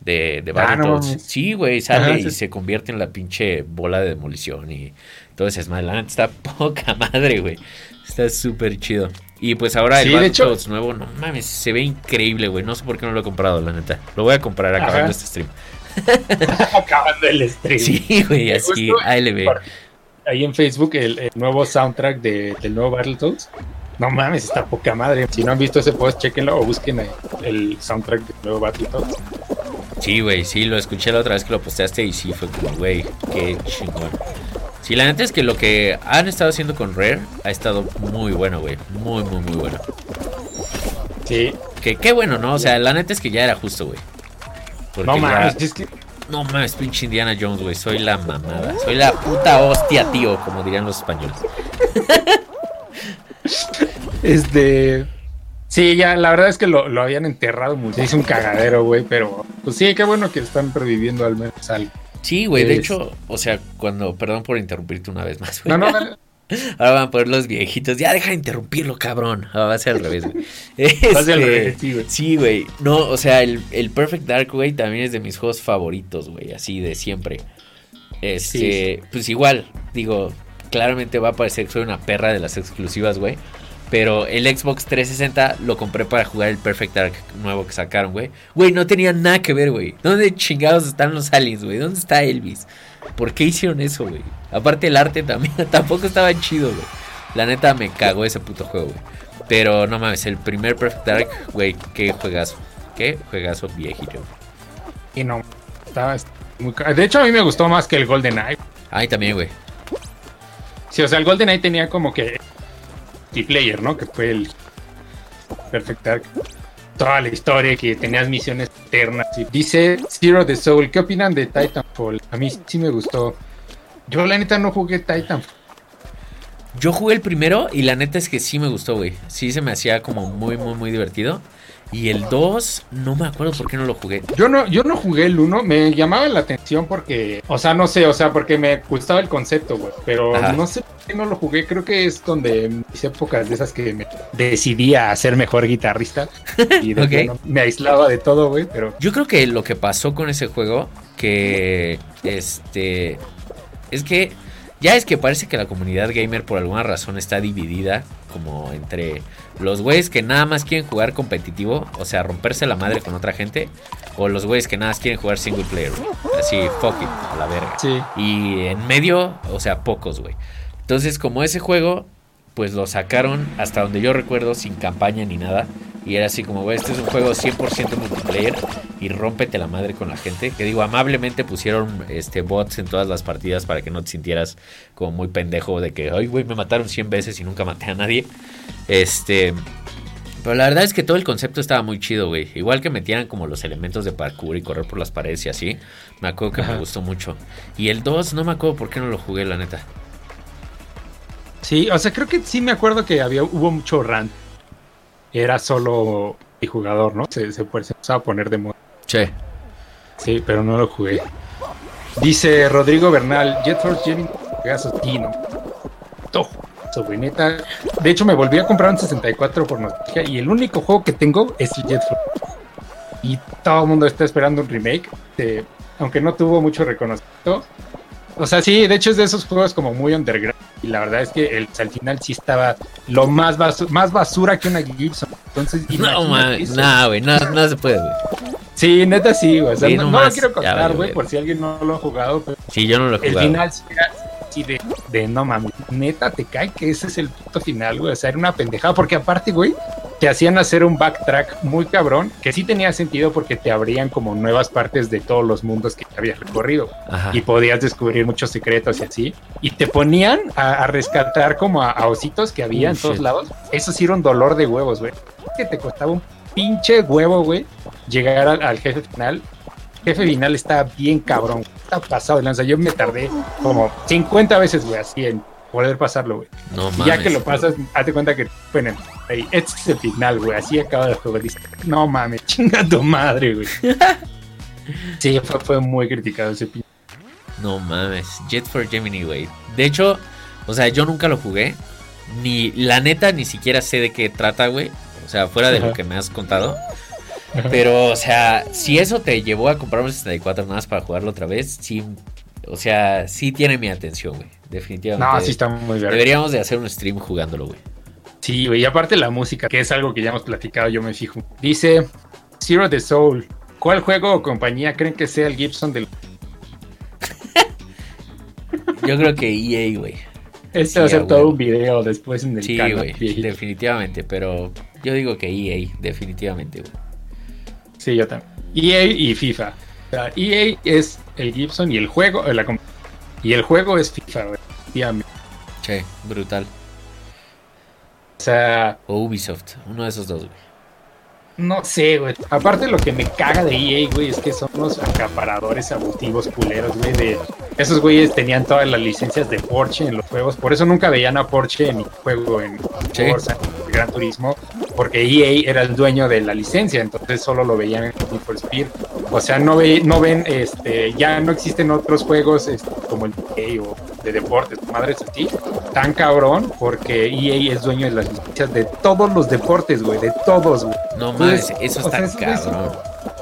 De, de ah, sí, güey, sale y se convierte en la pinche bola de demolición y todo ese Smiland está <laughs> poca madre, güey. Está súper chido. Y pues ahora el Battletoads nuevo, no mames, se ve increíble, güey. No sé por qué no lo he comprado, la neta. Lo voy a comprar acabando este stream. <laughs>
acabando el stream.
Sí, güey, así, ALB.
Ahí en Facebook el, nuevo soundtrack de, del nuevo Battletoads no mames, está poca madre. Si no han visto ese post, chequenlo o busquen el soundtrack de nuevo Battletoads.
Sí, güey, sí, lo escuché la otra vez que lo posteaste y sí, fue como, güey, qué chingón. Sí, la neta es que lo que han estado haciendo con Rare ha estado muy bueno, güey. Muy, muy, muy bueno.
Sí.
Que qué bueno, ¿no? O sea, la neta es que ya era justo, güey.
No mames, es que.
No mames, pinche Indiana Jones, güey. Soy la mamada. Soy la puta hostia, tío, como dirían los españoles. <laughs>
este. Sí, ya, la verdad es que lo, habían enterrado mucho. Es un cagadero, güey, pero pues sí, qué bueno que están reviviendo al menos algo.
Sí, güey, de hecho, o sea, cuando, perdón por interrumpirte una vez más,
güey. No, no, <laughs>
Ahora van a poner los viejitos. Ya deja de interrumpirlo, cabrón. Ahora va a ser al revés, güey. <laughs> Este, sí, güey. No, o sea, el, Perfect Dark, güey, también es de mis juegos favoritos, güey. Así de siempre. Este, pues igual, digo, claramente va a parecer que soy una perra de las exclusivas, güey. Pero el Xbox 360 lo compré para jugar el Perfect Dark nuevo que sacaron, güey. Güey, no tenía nada que ver, güey. ¿Dónde chingados están los aliens, güey? ¿Dónde está Elvis? ¿Por qué hicieron eso, güey? Aparte el arte también <laughs> tampoco estaba chido, güey. La neta me cagó ese puto juego, güey. Pero no mames, el primer Perfect Dark, güey, qué juegazo. Qué juegazo viejito.
Y no, estaba muy De hecho, a mí me gustó más que el Golden Eye.
Ay, también, güey.
Sí, o sea, el Golden Eye tenía como que multiplayer, ¿no? Que fue el Perfect. Toda la historia, que tenías misiones eternas. Dice Zero the Soul, ¿qué opinan de Titanfall? A mí sí me gustó. Yo la neta no jugué Titanfall.
Yo jugué el primero y la neta es que sí me gustó, güey. Sí se me hacía como muy, muy, muy divertido. Y el 2, no me acuerdo por qué no lo jugué.
Yo no, yo no jugué el 1, me llamaba la atención porque, o sea, no sé, o sea, porque me gustaba el concepto, güey. Pero no sé por qué no lo jugué. Creo que es donde mis épocas de esas que me decidí a ser mejor guitarrista. Y <laughs> me aislaba de todo, güey. Pero.
Yo creo que lo que pasó con ese juego, que este. Es que ya es que parece que la comunidad gamer por alguna razón está dividida como entre los güeyes que nada más quieren jugar competitivo, o sea, romperse la madre con otra gente, o los güeyes que nada más quieren jugar single player, así, fuck it, a la verga.
Sí.
Y en medio, o sea, pocos, güey. Entonces, como ese juego, pues lo sacaron hasta donde yo recuerdo sin campaña ni nada. Y era así como, este es un juego 100% multiplayer y rómpete la madre con la gente. Que digo, amablemente pusieron este bots en todas las partidas para que no te sintieras como muy pendejo de que, ay, güey, me mataron 100 veces y nunca maté a nadie. Este... Pero la verdad es que todo el concepto estaba muy chido, güey. Igual que metieran como los elementos de parkour y correr por las paredes y así. Me acuerdo que me gustó mucho. Y el 2, no me acuerdo por qué no lo jugué, la neta.
Sí, o sea, creo que sí me acuerdo que había, hubo mucho rant era solo el jugador, ¿no? Se, se, empezaba a poner de moda.
Sí.
Sí, pero no lo jugué. Dice Rodrigo Bernal, Jet Force Gemini, Tino. Sobre neta. De hecho, me volví a comprar un 64 por nostalgia y el único juego que tengo es el Jet Force. Y todo el mundo está esperando un remake, aunque no tuvo mucho reconocimiento. O sea, sí, de hecho es de esos juegos como muy underground. Y la verdad es que el, al final sí estaba lo más, más basura que una Gibson. Entonces, <laughs>
no, no, güey, no, no se puede, güey.
Sí, neta sí, güey. O sea, no, lo quiero contar, güey, por si alguien no lo ha jugado. Pero
sí, yo no lo he jugado.
El final sí era así de, de no mames, neta te cae que ese es el punto final, güey. O sea, era una pendejada. Porque aparte, güey, te hacían hacer un backtrack muy cabrón, que sí tenía sentido porque te abrían como nuevas partes de todos los mundos que habías recorrido. Y podías descubrir muchos secretos y así. Y te ponían a, rescatar como a, ositos que había en todos lados. Eso sí era un dolor de huevos, güey. Que te costaba un pinche huevo, güey, llegar al, jefe final. El jefe final está bien cabrón. Está pasado de lanza. Yo me tardé como 50 veces, güey, así en poder pasarlo, güey.
No mames.
ya que lo pasas, hazte cuenta que, bueno, este es el final, güey. Así acaba el juego. no mames, <laughs> chinga tu madre, güey. <laughs> sí, fue, muy criticado ese pinche.
No mames, Jet for Gemini, güey. De hecho, o sea, yo nunca lo jugué. Ni, la neta, ni siquiera sé de qué trata, güey. O sea, fuera de lo que me has contado. Pero, o sea, si eso te llevó a comprar un 64 nada más para jugarlo otra vez, sí. O sea, sí tiene mi atención, güey. Definitivamente.
No, sí está muy bien.
Deberíamos de hacer un stream jugándolo, güey.
Sí, güey. Y aparte la música, que es algo que ya hemos platicado, yo me fijo. Dice Zero the Soul. ¿Cuál juego o compañía creen que sea el Gibson del... <laughs>
yo creo que EA, güey.
Este va a ser todo un video después en el
sí, güey, definitivamente, pero yo digo que EA, definitivamente, güey.
Sí, yo también. EA y FIFA. sea, EA es el Gibson y el juego, eh, la y el juego es FIFA, güey.
Che, brutal.
O sea,
O Ubisoft, uno de esos dos, güey.
no sé, güey. Aparte lo que me caga de EA, güey, es que son unos acaparadores abusivos culeros, güey. De... Esos güeyes tenían todas las licencias de Porsche en los juegos. Por eso nunca veían a Porsche en mi juego en. Forza, Gran Turismo. Porque EA era el dueño de la licencia. Entonces solo lo veían en Need for Speed. O sea, no, ve, no ven, este, ya no existen otros juegos este, como el EA o de deportes, madres así, tan cabrón, porque EA es dueño de las licencias de todos los deportes, güey, de todos, güey.
No mames, eso
o
está
sea,
cabrón.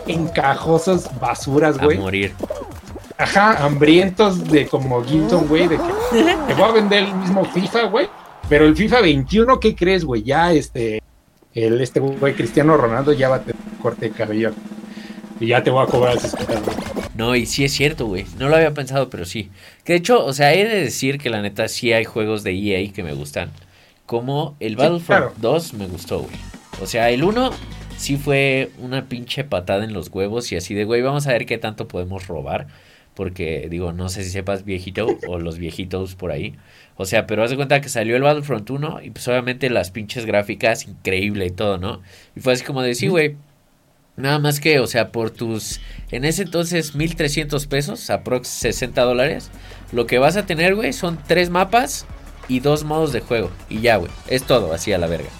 Encajosos basuras,
A
güey.
morir.
Ajá, hambrientos de como Gibson, güey, de que <laughs> te voy a vender el mismo FIFA, güey. Pero el FIFA 21, ¿qué crees, güey? Ya este, el este güey Cristiano Ronaldo ya va a tener corte de cabello. Y ya te voy a cobrar 60, güey.
No, y sí es cierto, güey. No lo había pensado, pero sí. Que de hecho, o sea, he de decir que la neta sí hay juegos de EA que me gustan. Como el Battlefront
claro.
2 me gustó, güey. O sea, el 1 sí fue una pinche patada en los huevos y así de, güey, vamos a ver qué tanto podemos robar. Porque, digo, no sé si sepas viejito o los viejitos por ahí. O sea, pero haz de cuenta que salió el Battlefront 1 y pues obviamente las pinches gráficas, increíble y todo, ¿no? Y fue así como de, sí, güey. Nada más que, o sea, por tus, en ese entonces, 1300 pesos, aprox 60 dólares, lo que vas a tener, güey, son tres mapas y dos modos de juego. Y ya, güey, es todo, así a la verga.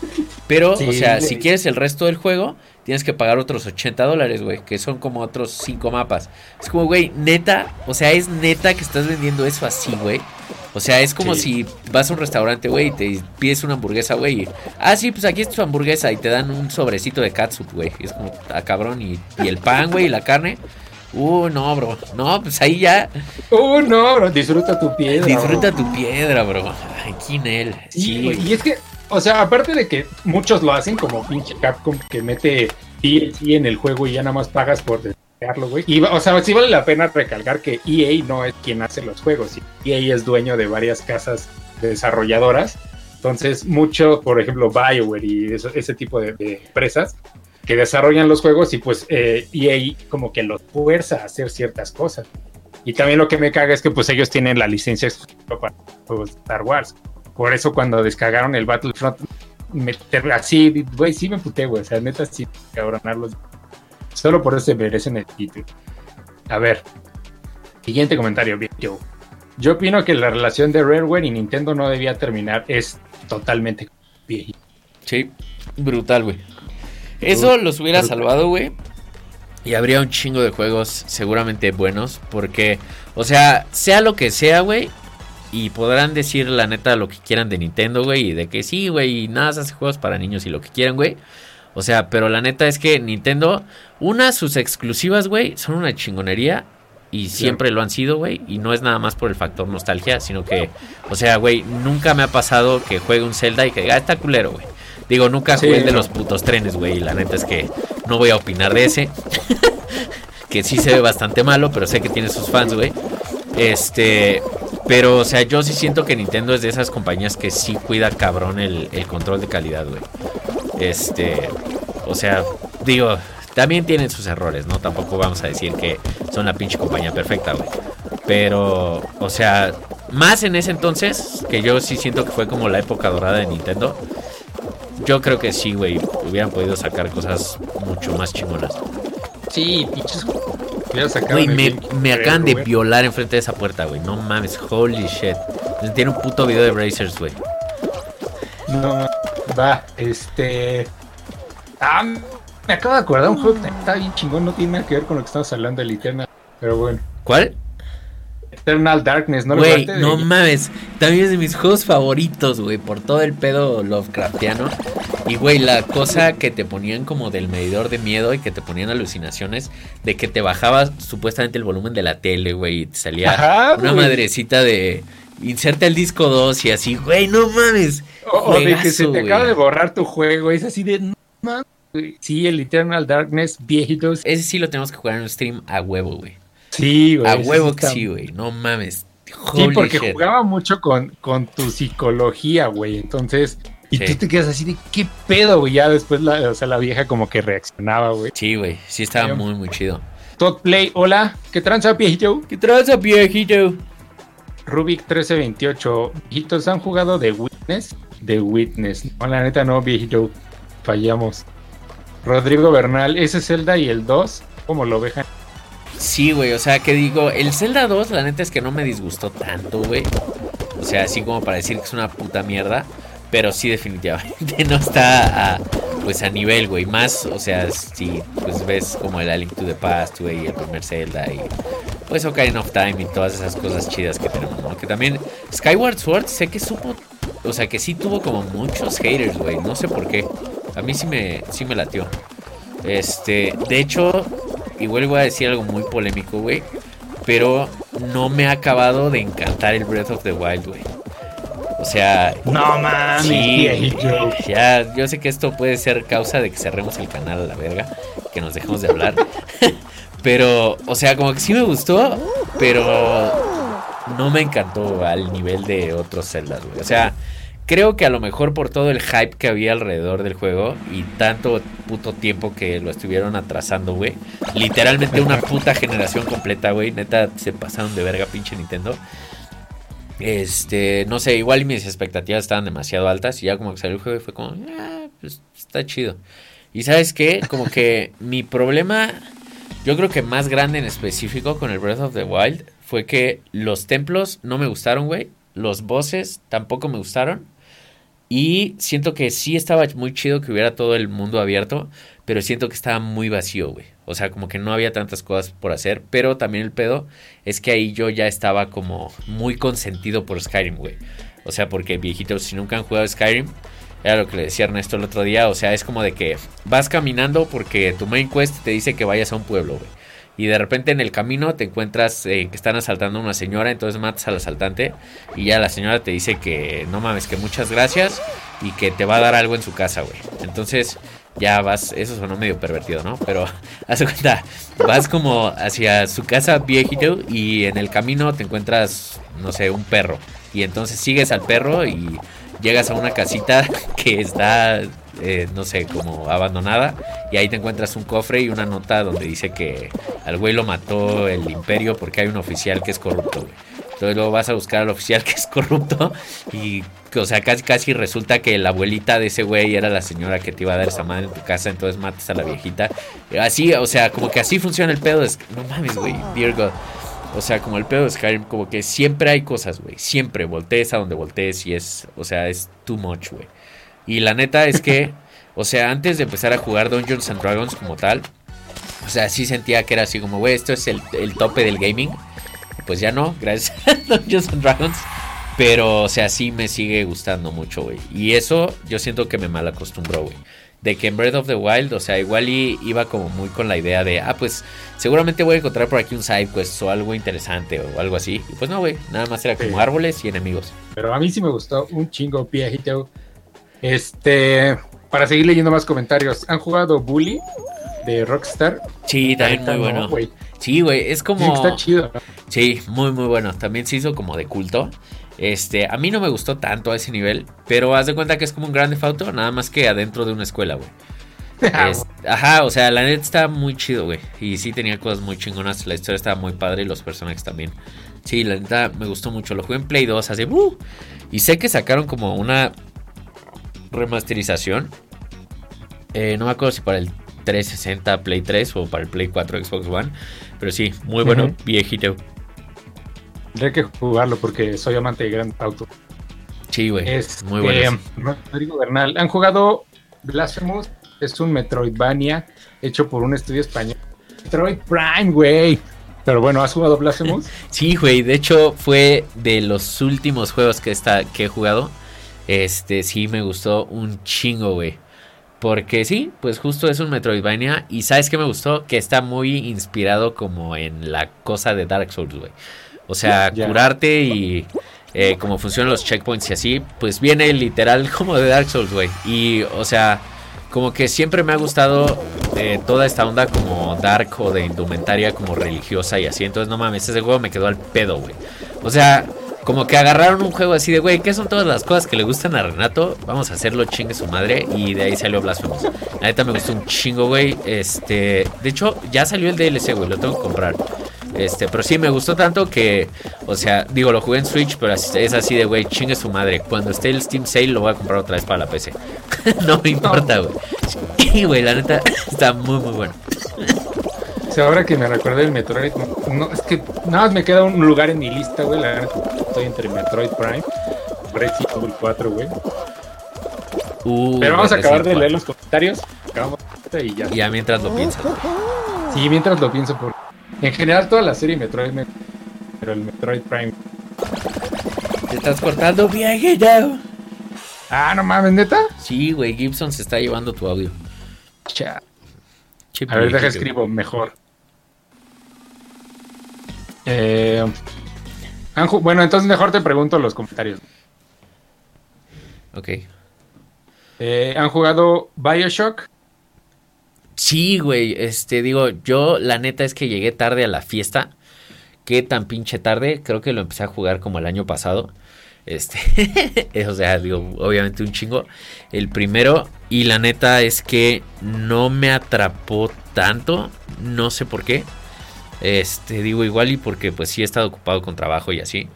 Pero,
Sí,
o sea, si quieres el resto del juego, tienes que pagar otros 80 dólares, güey, que son como otros cinco mapas. Es como, güey, neta, o sea, es neta que estás vendiendo eso así, güey. O sea, es como
Sí.
si vas a un restaurante, güey, y te pides una hamburguesa, güey. y, ah, sí, pues aquí es tu hamburguesa y te dan un sobrecito de catsup, güey. Y es como, ah, cabrón, y, y el pan, güey, y la carne. Uh, no, bro. No, pues ahí ya
Uh, no, bro, disfruta tu piedra.
disfruta
bro.
tu piedra, bro. Aquí en él.
Sí, güey, y es que, o sea, aparte de que muchos lo hacen como pinche Capcom que mete DLC en el juego y ya nada más pagas por descargarlo, güey. O sea, sí vale la pena recalcar que EA no es quien hace los juegos. EA es dueño de varias casas desarrolladoras. Entonces, mucho, por ejemplo, BioWare y ese tipo de, empresas que desarrollan los juegos y pues eh, EA como que los fuerza a hacer ciertas cosas. Y también lo que me caga es que pues ellos tienen la licencia exclusiva para de Star Wars. Por eso cuando descargaron el Battlefront, me, así, güey, sí me puté, güey. O sea, neta, sí, cabronarlos. Solo por eso se merecen el título. A ver, siguiente comentario, bien, Joe. Yo opino que la relación de Rareware y Nintendo no debía terminar. Es totalmente viejito.
Sí, brutal, güey. Eso los hubiera
brutal.
salvado, güey. Y habría un chingo de juegos seguramente buenos. Porque, o sea, sea lo que sea, güey. Y podrán decir la neta lo que quieran de Nintendo, güey. Y de que sí, güey. Y nada, se hace juegos para niños y lo que quieran, güey. O sea, pero la neta es que Nintendo, una, sus exclusivas, güey, son una chingonería. Y siempre lo han sido, güey. Y no es nada más por el factor nostalgia, sino que, o sea, güey, nunca me ha pasado que juegue un Zelda y que diga, "Ah, está culero, güey. Digo, nunca
Sí,
jugué el de
no.
los putos trenes, güey. Y la neta es que no voy a opinar de ese. <laughs> que sí se ve bastante malo, pero sé que tiene sus fans, güey. Este. Pero, o sea, yo sí siento que Nintendo es de esas compañías que sí cuida cabrón el, el control de calidad, güey. Este. O sea, digo, también tienen sus errores, ¿no? Tampoco vamos a decir que son la pinche compañía perfecta, güey. Pero, o sea, más en ese entonces, que yo sí siento que fue como la época dorada de Nintendo. Yo creo que sí, güey. Hubieran podido sacar cosas mucho más chingonas.
Sí, pinches. Ya
Güey, me, acaban de violar enfrente de esa puerta, güey. No mames, holy shit. Tiene un puto video de Brazers, güey.
No, va, este. Ah, me acabo de acordar un juego que está bien chingón, no tiene nada que ver con lo que estamos hablando del Eternal. Pero bueno,
¿Cuál?
Eternal Darkness, ¿no lo
Güey, no mames. También es de mis juegos favoritos, güey. Por todo el pedo Lovecraftiano. Y, güey, la cosa que te ponían como del medidor de miedo y que te ponían alucinaciones de que te bajabas supuestamente el volumen de la tele, güey. Y te salía
Ajá,
una madrecita de. Inserta el disco 2 y así, güey, no mames.
O, de que se te acaba de borrar tu juego, es así de. No mames, güey. Sí, el Eternal Darkness, viejitos.
Ese sí lo tenemos que jugar en un stream a huevo, güey.
Sí, güey.
A huevo que sí, güey. No mames.
Sí,
Holy
porque
shit.
jugaba mucho con, con tu psicología, güey. Entonces, y
Sí.
tú te quedas así de qué pedo, güey. Ya después, la, o sea, la vieja como que reaccionaba, güey.
Sí, güey. Sí estaba
Sí.
muy, muy chido.
Todd Play, hola. ¿Qué tranza, viejito?
¿Qué tranza, viejito?
Rubik 1328. Viejitos, ¿han jugado The Witness? The Witness. No, la neta no, viejito. Fallamos. Rodrigo Bernal, ese Zelda y el 2, ¿cómo lo vejan?
Sí, güey, o sea, que digo, el Zelda 2, la neta es que no me disgustó tanto, güey. O sea, así como para decir que es una puta mierda. Pero sí, definitivamente <laughs> no está a, pues a nivel, güey. Más, o sea, si pues ves como el A to the Past, güey, y el primer Zelda y pues Ocarina of Time y todas esas cosas chidas que tenemos, ¿no? Que también Skyward Sword sé que supo, o sea, que sí tuvo como muchos haters, güey. No sé por qué. A mí sí me, sí me latió. Este, de hecho, igual voy a decir algo muy polémico, güey. Pero no me ha acabado de encantar el Breath of the Wild, güey. O sea,
no mames,
sí, ya, yo sé que esto puede ser causa de que cerremos el canal a la verga, que nos dejemos de hablar. <laughs> pero, o sea, como que sí me gustó, pero no me encantó al nivel de otros Zeldas, güey. O sea, creo que a lo mejor por todo el hype que había alrededor del juego y tanto puto tiempo que lo estuvieron atrasando, güey. Literalmente una <laughs> puta generación completa, güey. Neta, se pasaron de verga pinche Nintendo. Este, no sé, igual mis expectativas estaban demasiado altas y ya como que salió el juego y fue como, ah, pues está chido. Y sabes qué, como que <laughs> mi problema, yo creo que más grande en específico con el Breath of the Wild fue que los templos no me gustaron, güey. Los bosses tampoco me gustaron. Y siento que sí estaba muy chido que hubiera todo el mundo abierto, pero siento que estaba muy vacío, güey. O sea, como que no había tantas cosas por hacer, pero también el pedo es que ahí yo ya estaba como muy consentido por Skyrim, güey. O sea, porque viejitos, si nunca han jugado Skyrim, era lo que le decía Ernesto el otro día, o sea, es como de que vas caminando porque tu main quest te dice que vayas a un pueblo, güey y de repente en el camino te encuentras eh, que están asaltando a una señora, entonces matas al asaltante y ya la señora te dice que no mames, que muchas gracias y que te va a dar algo en su casa, güey. Entonces ya vas, eso sonó medio pervertido, ¿no? Pero <laughs> haz cuenta, vas como hacia su casa viejito y en el camino te encuentras, no sé, un perro. Y entonces sigues al perro y llegas a una casita <laughs> que está eh, no sé, como abandonada. Y ahí te encuentras un cofre y una nota donde dice que al güey lo mató el imperio porque hay un oficial que es corrupto, Entonces luego vas a buscar al oficial <laughs> que es corrupto y, o sea, casi casi resulta que la abuelita de ese güey era la señora que te iba a dar esa madre en tu casa, entonces matas a la viejita. Así, o sea, como que así funciona el pedo. Es, no mames, güey, dear O sea, como el pedo de Skyrim, como que siempre hay cosas, güey. Siempre voltees a donde voltees y es, o sea, es too much, güey. Y la neta es que, <laughs> o sea, antes de empezar a jugar Dungeons and Dragons como tal, o sea, sí sentía que era así como, güey, esto es el, tope del gaming. Pues ya no, gracias <laughs> a Dungeons and Dragons. Pero, o sea, sí me sigue gustando mucho, güey. Y eso yo siento que me mal acostumbró, güey. De que en Breath of the Wild, o sea, igual iba como muy con la idea de, ah, pues seguramente voy a encontrar por aquí un side quest o algo interesante o algo así. Y pues no, güey, nada más era como árboles y enemigos.
Pero a mí sí me gustó un chingo viejito este, para seguir leyendo más comentarios, ¿han jugado Bully de Rockstar?
Sí, también muy bueno. sí, güey, es como...
Sí, está chido.
Sí, muy, muy bueno. También se hizo como de culto. Este, a mí no me gustó tanto a ese nivel, pero haz de cuenta que es como un grande Auto, nada más que adentro de una escuela, güey. <laughs> ajá, o sea, la neta está muy chido, güey. Y sí tenía cosas muy chingonas. La historia estaba muy padre y los personajes también. Sí, la neta me gustó mucho. Lo jugué en Play 2 hace. Uh, y sé que sacaron como una remasterización. Eh, no me acuerdo si para el 360 Play 3 o para el Play 4 Xbox One. Pero sí, muy bueno, viejito.
Tendré que jugarlo porque soy amante de Grand Auto.
Sí, güey. Es muy bueno.
Rodrigo Bernal. ¿Han jugado Blasphemous? Es un Metroidvania hecho por un estudio español. Metroid Prime, güey. Pero bueno, ¿has jugado Blasphemous? <laughs>
sí, güey. De hecho, fue de los últimos juegos que, está, que he jugado. Este sí me gustó un chingo, güey. Porque sí, pues justo es un Metroidvania. Y ¿sabes qué me gustó? Que está muy inspirado como en la cosa de Dark Souls, güey. O sea, curarte y eh, cómo funcionan los checkpoints y así, pues viene literal <laughs> como de Dark Souls, güey. Y, o sea, como que siempre me ha gustado eh, toda esta onda como dark o de indumentaria como religiosa y así. Entonces, no mames, ese juego me quedó al pedo, güey. O sea, como que agarraron un juego así de, güey, ¿qué son todas las cosas que le gustan a Renato? Vamos a hacerlo chingue su madre. Y de ahí salió Blasphemous. La neta me gustó un chingo, güey. Este, de hecho, ya salió el DLC, güey, lo tengo que comprar. Este, pero sí me gustó tanto que, o sea, digo, lo jugué en Switch, pero es así de, güey, chingue su madre. Cuando esté el Steam Sale lo voy a comprar otra vez para la PC. <laughs> no me importa, güey. Y, güey, la neta <laughs> está muy, muy bueno.
O sea, ahora que me recuerdo el Metroid, no, es que nada más me queda un lugar en mi lista, güey. La neta, estoy entre Metroid Prime, Resident Evil 4, güey. Uh, pero vamos a acabar de leer los comentarios. Acabamos y ya.
Ya mientras lo pienso.
Sí, mientras lo pienso, porque en general toda la serie Metroid, me... pero el Metroid Prime.
Te estás cortando, viejito.
Ah, no mames, neta.
Sí, güey, Gibson se está llevando tu audio.
Cha. a ver, deja escribo mejor. Eh, bueno, entonces mejor te pregunto los comentarios.
Ok.
Eh, ¿Han jugado Bioshock?
Sí, güey, este, digo, yo la neta es que llegué tarde a la fiesta. ¿Qué tan pinche tarde? Creo que lo empecé a jugar como el año pasado. Este, <laughs> o sea, digo, obviamente un chingo. El primero, y la neta es que no me atrapó tanto. No sé por qué. Este, digo igual y porque pues sí he estado ocupado con trabajo y así.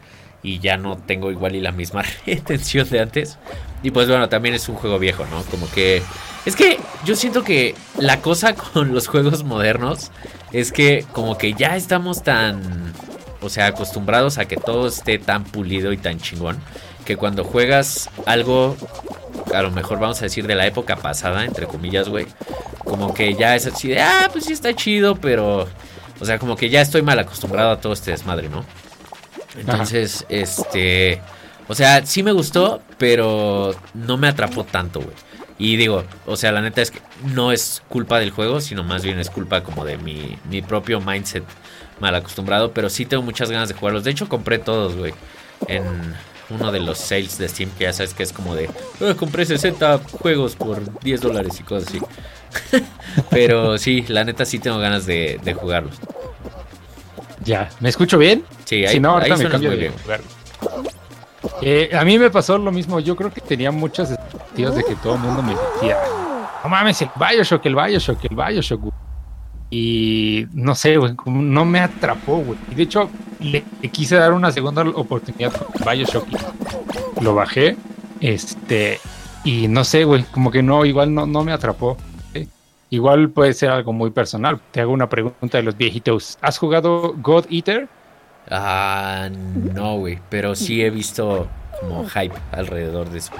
Y ya no tengo igual y la misma <laughs> retención de antes. Y pues bueno, también es un juego viejo, ¿no? Como que es que yo siento que la cosa <laughs> con los juegos modernos es que como que ya estamos tan, o sea, acostumbrados a que todo esté tan pulido y tan chingón, que cuando juegas algo, a lo mejor vamos a decir de la época pasada, entre comillas, güey, como que ya es así de, ah, pues sí está chido, pero, o sea, como que ya estoy mal acostumbrado a todo este desmadre, ¿no? Entonces, este, o sea, sí me gustó, pero no me atrapó tanto, güey. Y digo, o sea, la neta es que no es culpa del juego, sino más bien es culpa como de mi, mi propio mindset mal acostumbrado. Pero sí tengo muchas ganas de jugarlos. De hecho, compré todos, güey. En uno de los sales de Steam, que ya sabes que es como de, ah, compré 60 juegos por 10 dólares y cosas así. <laughs> pero sí, la neta sí tengo ganas de, de jugarlos.
Ya, ¿me escucho bien?
Sí, ahí, si no, ahorita me cambio de jugar.
Eh, a mí me pasó lo mismo. Yo creo que tenía muchas expectativas de que todo el mundo me decía, no mames, el Bioshock, el Bioshock, el Bioshock. Y no sé, güey, no me atrapó, güey. Y de hecho, le, quise dar una segunda oportunidad con Bioshock. Lo bajé. Este. Y no sé, güey, como que no, igual no, no me atrapó. Igual puede ser algo muy personal. Te hago una pregunta de los viejitos. ¿Has jugado God Eater?
Ah, no, güey. Pero sí he visto como hype alrededor de eso.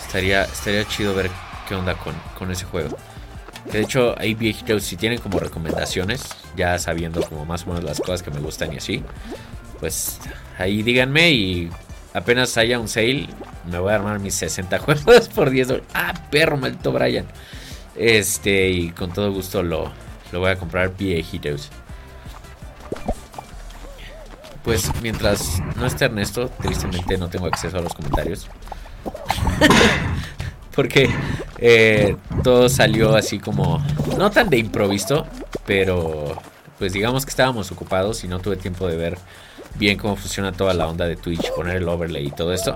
Estaría, estaría chido ver qué onda con, con ese juego. de hecho, hay viejitos, si tienen como recomendaciones, ya sabiendo como más o menos las cosas que me gustan y así, pues ahí díganme y apenas haya un sale, me voy a armar mis 60 <laughs> juegos por 10 dólares. Ah, perro, maldito Brian. Este, y con todo gusto lo, lo voy a comprar viejitos pues mientras no esté Ernesto, tristemente no tengo acceso a los comentarios. <laughs> Porque eh, todo salió así como, no tan de improviso, pero pues digamos que estábamos ocupados y no tuve tiempo de ver bien cómo funciona toda la onda de Twitch, poner el overlay y todo esto.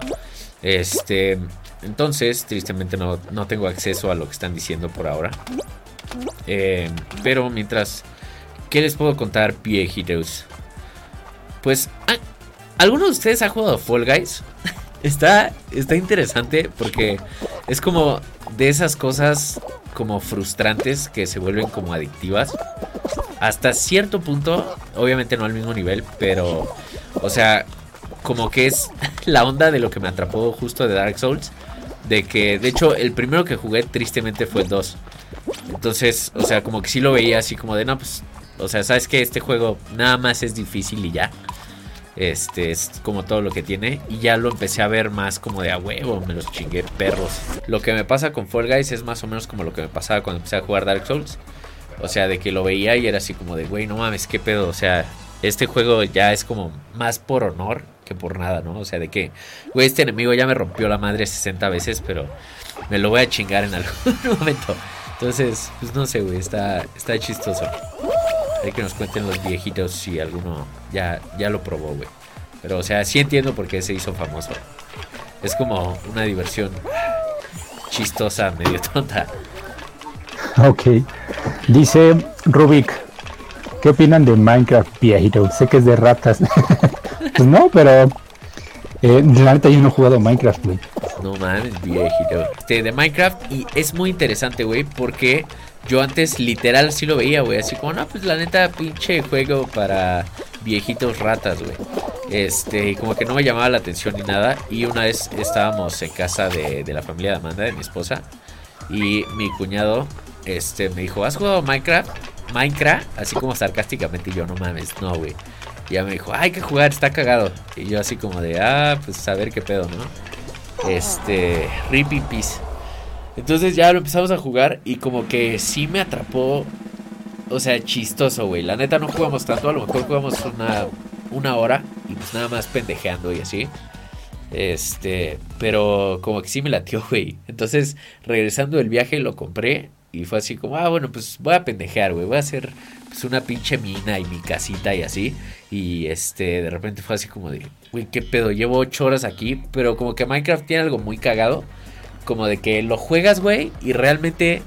Este, entonces, tristemente no, no tengo acceso a lo que están diciendo por ahora. Eh, pero mientras, ¿qué les puedo contar, viejitos? Pues, ah, ¿alguno de ustedes ha jugado Fall Guys? está, está interesante porque es como de esas cosas como frustrantes que se vuelven como adictivas. Hasta cierto punto, obviamente no al mismo nivel, pero, o sea, como que es <laughs> la onda de lo que me atrapó justo de Dark Souls. De que, de hecho, el primero que jugué tristemente fue el 2. Entonces, o sea, como que sí lo veía así como de, no, pues, o sea, sabes que este juego nada más es difícil y ya. Este es como todo lo que tiene. Y ya lo empecé a ver más como de a huevo. Me los chingué perros. Lo que me pasa con Fall Guys es más o menos como lo que me pasaba cuando empecé a jugar Dark Souls. O sea, de que lo veía y era así como de, güey, no mames, qué pedo. O sea, este juego ya es como más por honor que por nada, ¿no? O sea, de que, güey, este enemigo ya me rompió la madre 60 veces, pero me lo voy a chingar en algún <laughs> momento. Entonces, pues no sé, güey, está, está chistoso. Hay que nos cuenten los viejitos si alguno ya, ya lo probó, güey. Pero, o sea, sí entiendo por qué se hizo famoso. Es como una diversión chistosa, medio tonta. <laughs>
Ok. Dice Rubik, ¿qué opinan de Minecraft viejito? Sé que es de ratas. <laughs> pues no, pero eh, neta yo no he jugado Minecraft, güey.
No mames, viejito. Este, de Minecraft y es muy interesante, güey, porque yo antes literal sí lo veía, güey, así como, no, pues la neta pinche juego para viejitos ratas, güey. Este, como que no me llamaba la atención ni nada. Y una vez estábamos en casa de, de la familia de Amanda, de mi esposa, y mi cuñado este, me dijo, ¿has jugado Minecraft? Minecraft, así como sarcásticamente, y yo, no mames, no, güey. Y ya me dijo, hay que jugar, está cagado. Y yo así como de, ah, pues a ver qué pedo, ¿no? Este, Rippy Peace. Entonces ya lo empezamos a jugar y como que sí me atrapó. O sea, chistoso, güey. La neta no jugamos tanto, a lo mejor jugamos una, una hora y pues nada más pendejeando y así. Este, pero como que sí me latió, <laughs> güey. Entonces, regresando del viaje lo compré y fue así como, ah, bueno, pues voy a pendejear, güey. Voy a hacer pues, una pinche mina y mi casita y así. Y este, de repente fue así como de, güey, qué pedo, llevo ocho horas aquí. Pero como que Minecraft tiene algo muy cagado. Como de que lo juegas, güey, y realmente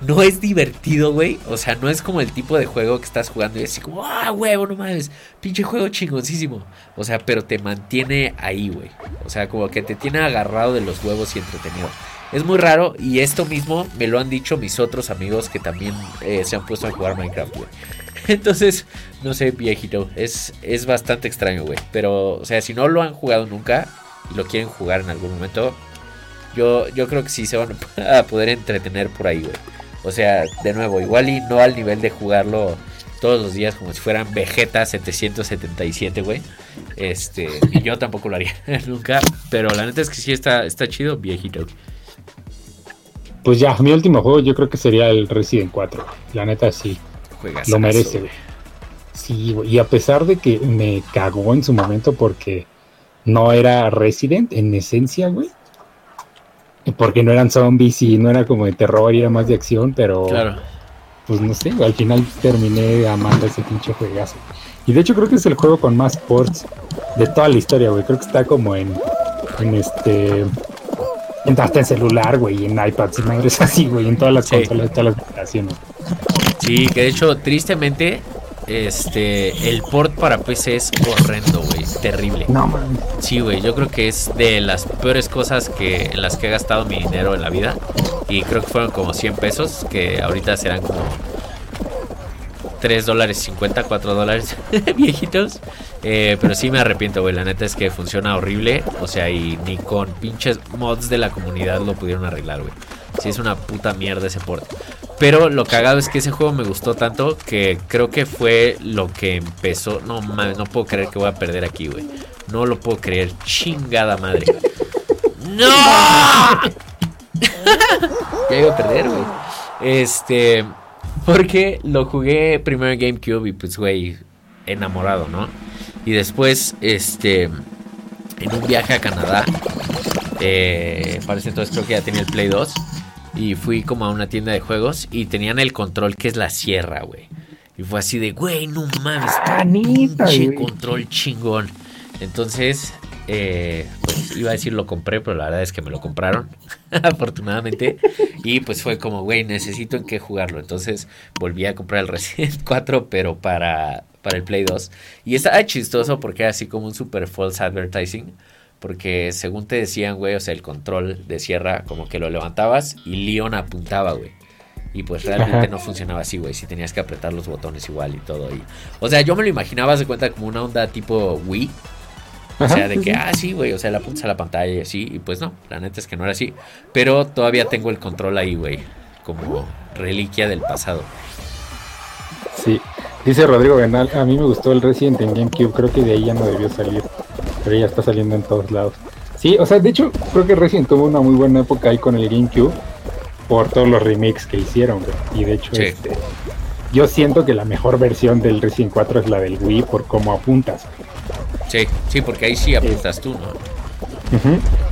no es divertido, güey. O sea, no es como el tipo de juego que estás jugando y así como, ah, huevo, no mames, pinche juego chingoncísimo. O sea, pero te mantiene ahí, güey. O sea, como que te tiene agarrado de los huevos y entretenido. Es muy raro y esto mismo me lo han dicho mis otros amigos que también eh, se han puesto a jugar Minecraft, güey. <laughs> Entonces, no sé, viejito, es, es bastante extraño, güey. Pero, o sea, si no lo han jugado nunca y lo quieren jugar en algún momento, yo, yo creo que sí se van <laughs> a poder entretener por ahí, güey. O sea, de nuevo, igual y no al nivel de jugarlo todos los días como si fueran Vegeta 777, güey. Este, y yo tampoco lo haría <laughs> nunca, pero la neta es que sí está, está chido, viejito.
Pues ya, mi último juego yo creo que sería el Resident 4. La neta sí. lo merece, güey. Sí, güey. Y a pesar de que me cagó en su momento porque no era Resident en esencia, güey. Porque no eran zombies y no era como de terror y era más de acción, pero.
Claro.
Pues no sé, al final terminé amando ese pinche juegazo. Y de hecho creo que es el juego con más ports de toda la historia, güey. Creo que está como en. En este hasta en celular, güey, en iPads y madres <laughs> así, güey, en todas las consolas, todas las generaciones.
Sí, que de hecho, tristemente, este, el port para PC es horrendo, güey, terrible.
No, man.
Sí, güey, yo creo que es de las peores cosas que en las que he gastado mi dinero en la vida. Y creo que fueron como 100 pesos, que ahorita serán como 3 dólares 50, 4 dólares <laughs> viejitos. Eh, pero sí me arrepiento, güey. La neta es que funciona horrible. O sea, y ni con pinches mods de la comunidad lo pudieron arreglar, güey. Sí, es una puta mierda ese port. Pero lo cagado es que ese juego me gustó tanto que creo que fue lo que empezó. No mames, no puedo creer que voy a perder aquí, güey. No lo puedo creer. Chingada madre. ¡No! <laughs> <laughs> ya iba a perder, güey. Este. Porque lo jugué primero en GameCube y pues, güey, enamorado, ¿no? Y después, este, en un viaje a Canadá, eh, parece entonces creo que ya tenía el Play 2. Y fui como a una tienda de juegos y tenían el control que es la sierra, güey. Y fue así de, güey, no mames,
ah, pinche
control chingón. Entonces, eh, <laughs> iba a decir lo compré, pero la verdad es que me lo compraron, <laughs> afortunadamente. Y pues fue como, güey, necesito en qué jugarlo. Entonces volví a comprar el Resident <laughs> 4, pero para, para el Play 2. Y estaba chistoso porque era así como un super false advertising. Porque según te decían, güey, o sea, el control de sierra, como que lo levantabas y Leon apuntaba, güey. Y pues realmente no funcionaba así, güey. Si tenías que apretar los botones igual y todo. Y, o sea, yo me lo imaginaba, de cuenta, como una onda tipo Wii o sea, de que, ah, sí, güey, o sea, la apuntas a la pantalla y así, y pues no, la neta es que no era así. Pero todavía tengo el control ahí, güey, como reliquia del pasado.
Sí, dice Rodrigo Benal, a mí me gustó el Resident en GameCube, creo que de ahí ya no debió salir, pero ya está saliendo en todos lados. Sí, o sea, de hecho, creo que Resident tuvo una muy buena época ahí con el GameCube por todos los remakes que hicieron, güey. Y de hecho, este, yo siento que la mejor versión del Resident 4 es la del Wii por cómo apuntas.
Sí, sí, porque ahí sí apuntas tú, ¿no?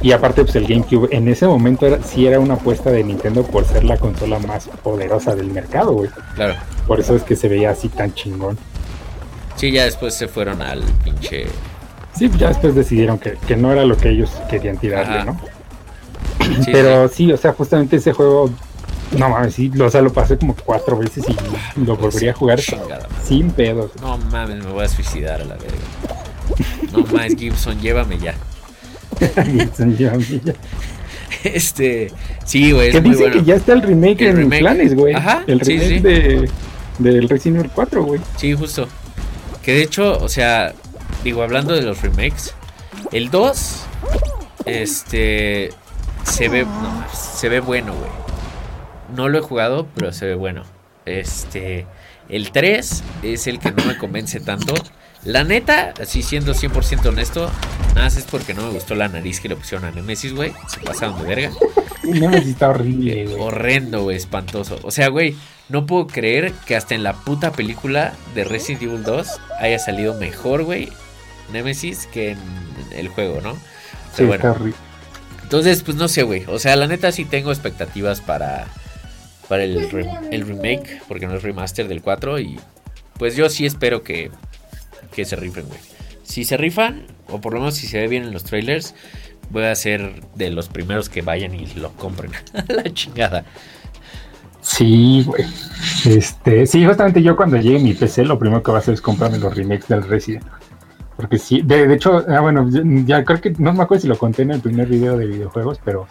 Y aparte, pues el GameCube en ese momento era, sí era una apuesta de Nintendo por ser la consola más poderosa del mercado, güey.
Claro.
Por eso es que se veía así tan chingón.
Sí, ya después se fueron al pinche
Sí, ya después decidieron que, que no era lo que ellos querían tirarle,
Ajá.
¿no?
Sí,
Pero sí, o sea, justamente ese juego, no mames, sí, o sea, lo pasé como cuatro veces y lo volvería a jugar
Chingada
sin pedos.
No mames, me voy a suicidar a la verga. No más, <laughs> Gibson, llévame ya. Este, sí, güey,
que
bueno.
que ya está el remake
El
en
remake.
planes, güey.
Ajá,
El
sí,
remake
sí.
de del Resident Evil 4, güey.
Sí, justo. Que de hecho, o sea, digo, hablando de los remakes, el 2, este, se ve, no, se ve bueno, güey. No lo he jugado, pero se ve bueno. Este, el 3 es el que no me convence tanto. La neta, así siendo 100% honesto, nada más es porque no me gustó la nariz que le pusieron a Nemesis, güey. Se pasaron de verga. <laughs>
Nemesis está horrible, güey.
Horrendo, güey, espantoso. O sea, güey, no puedo creer que hasta en la puta película de Resident Evil 2 haya salido mejor, güey, Nemesis que en el juego, ¿no?
Sí,
Pero
está
bueno,
horrible.
entonces, pues no sé, güey. O sea, la neta sí tengo expectativas para, para el, re- el remake, porque no es remaster del 4 y pues yo sí espero que, que se rifen, güey. Si se rifan, o por lo menos si se ve bien en los trailers, voy a ser de los primeros que vayan y lo compren. <laughs> la chingada.
Sí, güey. Este, sí, justamente yo cuando llegue mi PC, lo primero que voy a hacer es comprarme los remakes del Resident. Porque sí, de, de hecho, ah, bueno, ya, ya creo que no me acuerdo si lo conté en el primer video de videojuegos, pero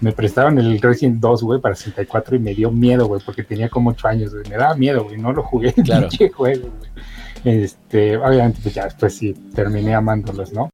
me prestaron el Resident 2, güey, para 64 y me dio miedo, güey, porque tenía como 8 años, güey. Me daba miedo, güey, no lo jugué,
Claro.
juego, güey. Este, obviamente, pues ya después sí terminé amándolos, ¿no?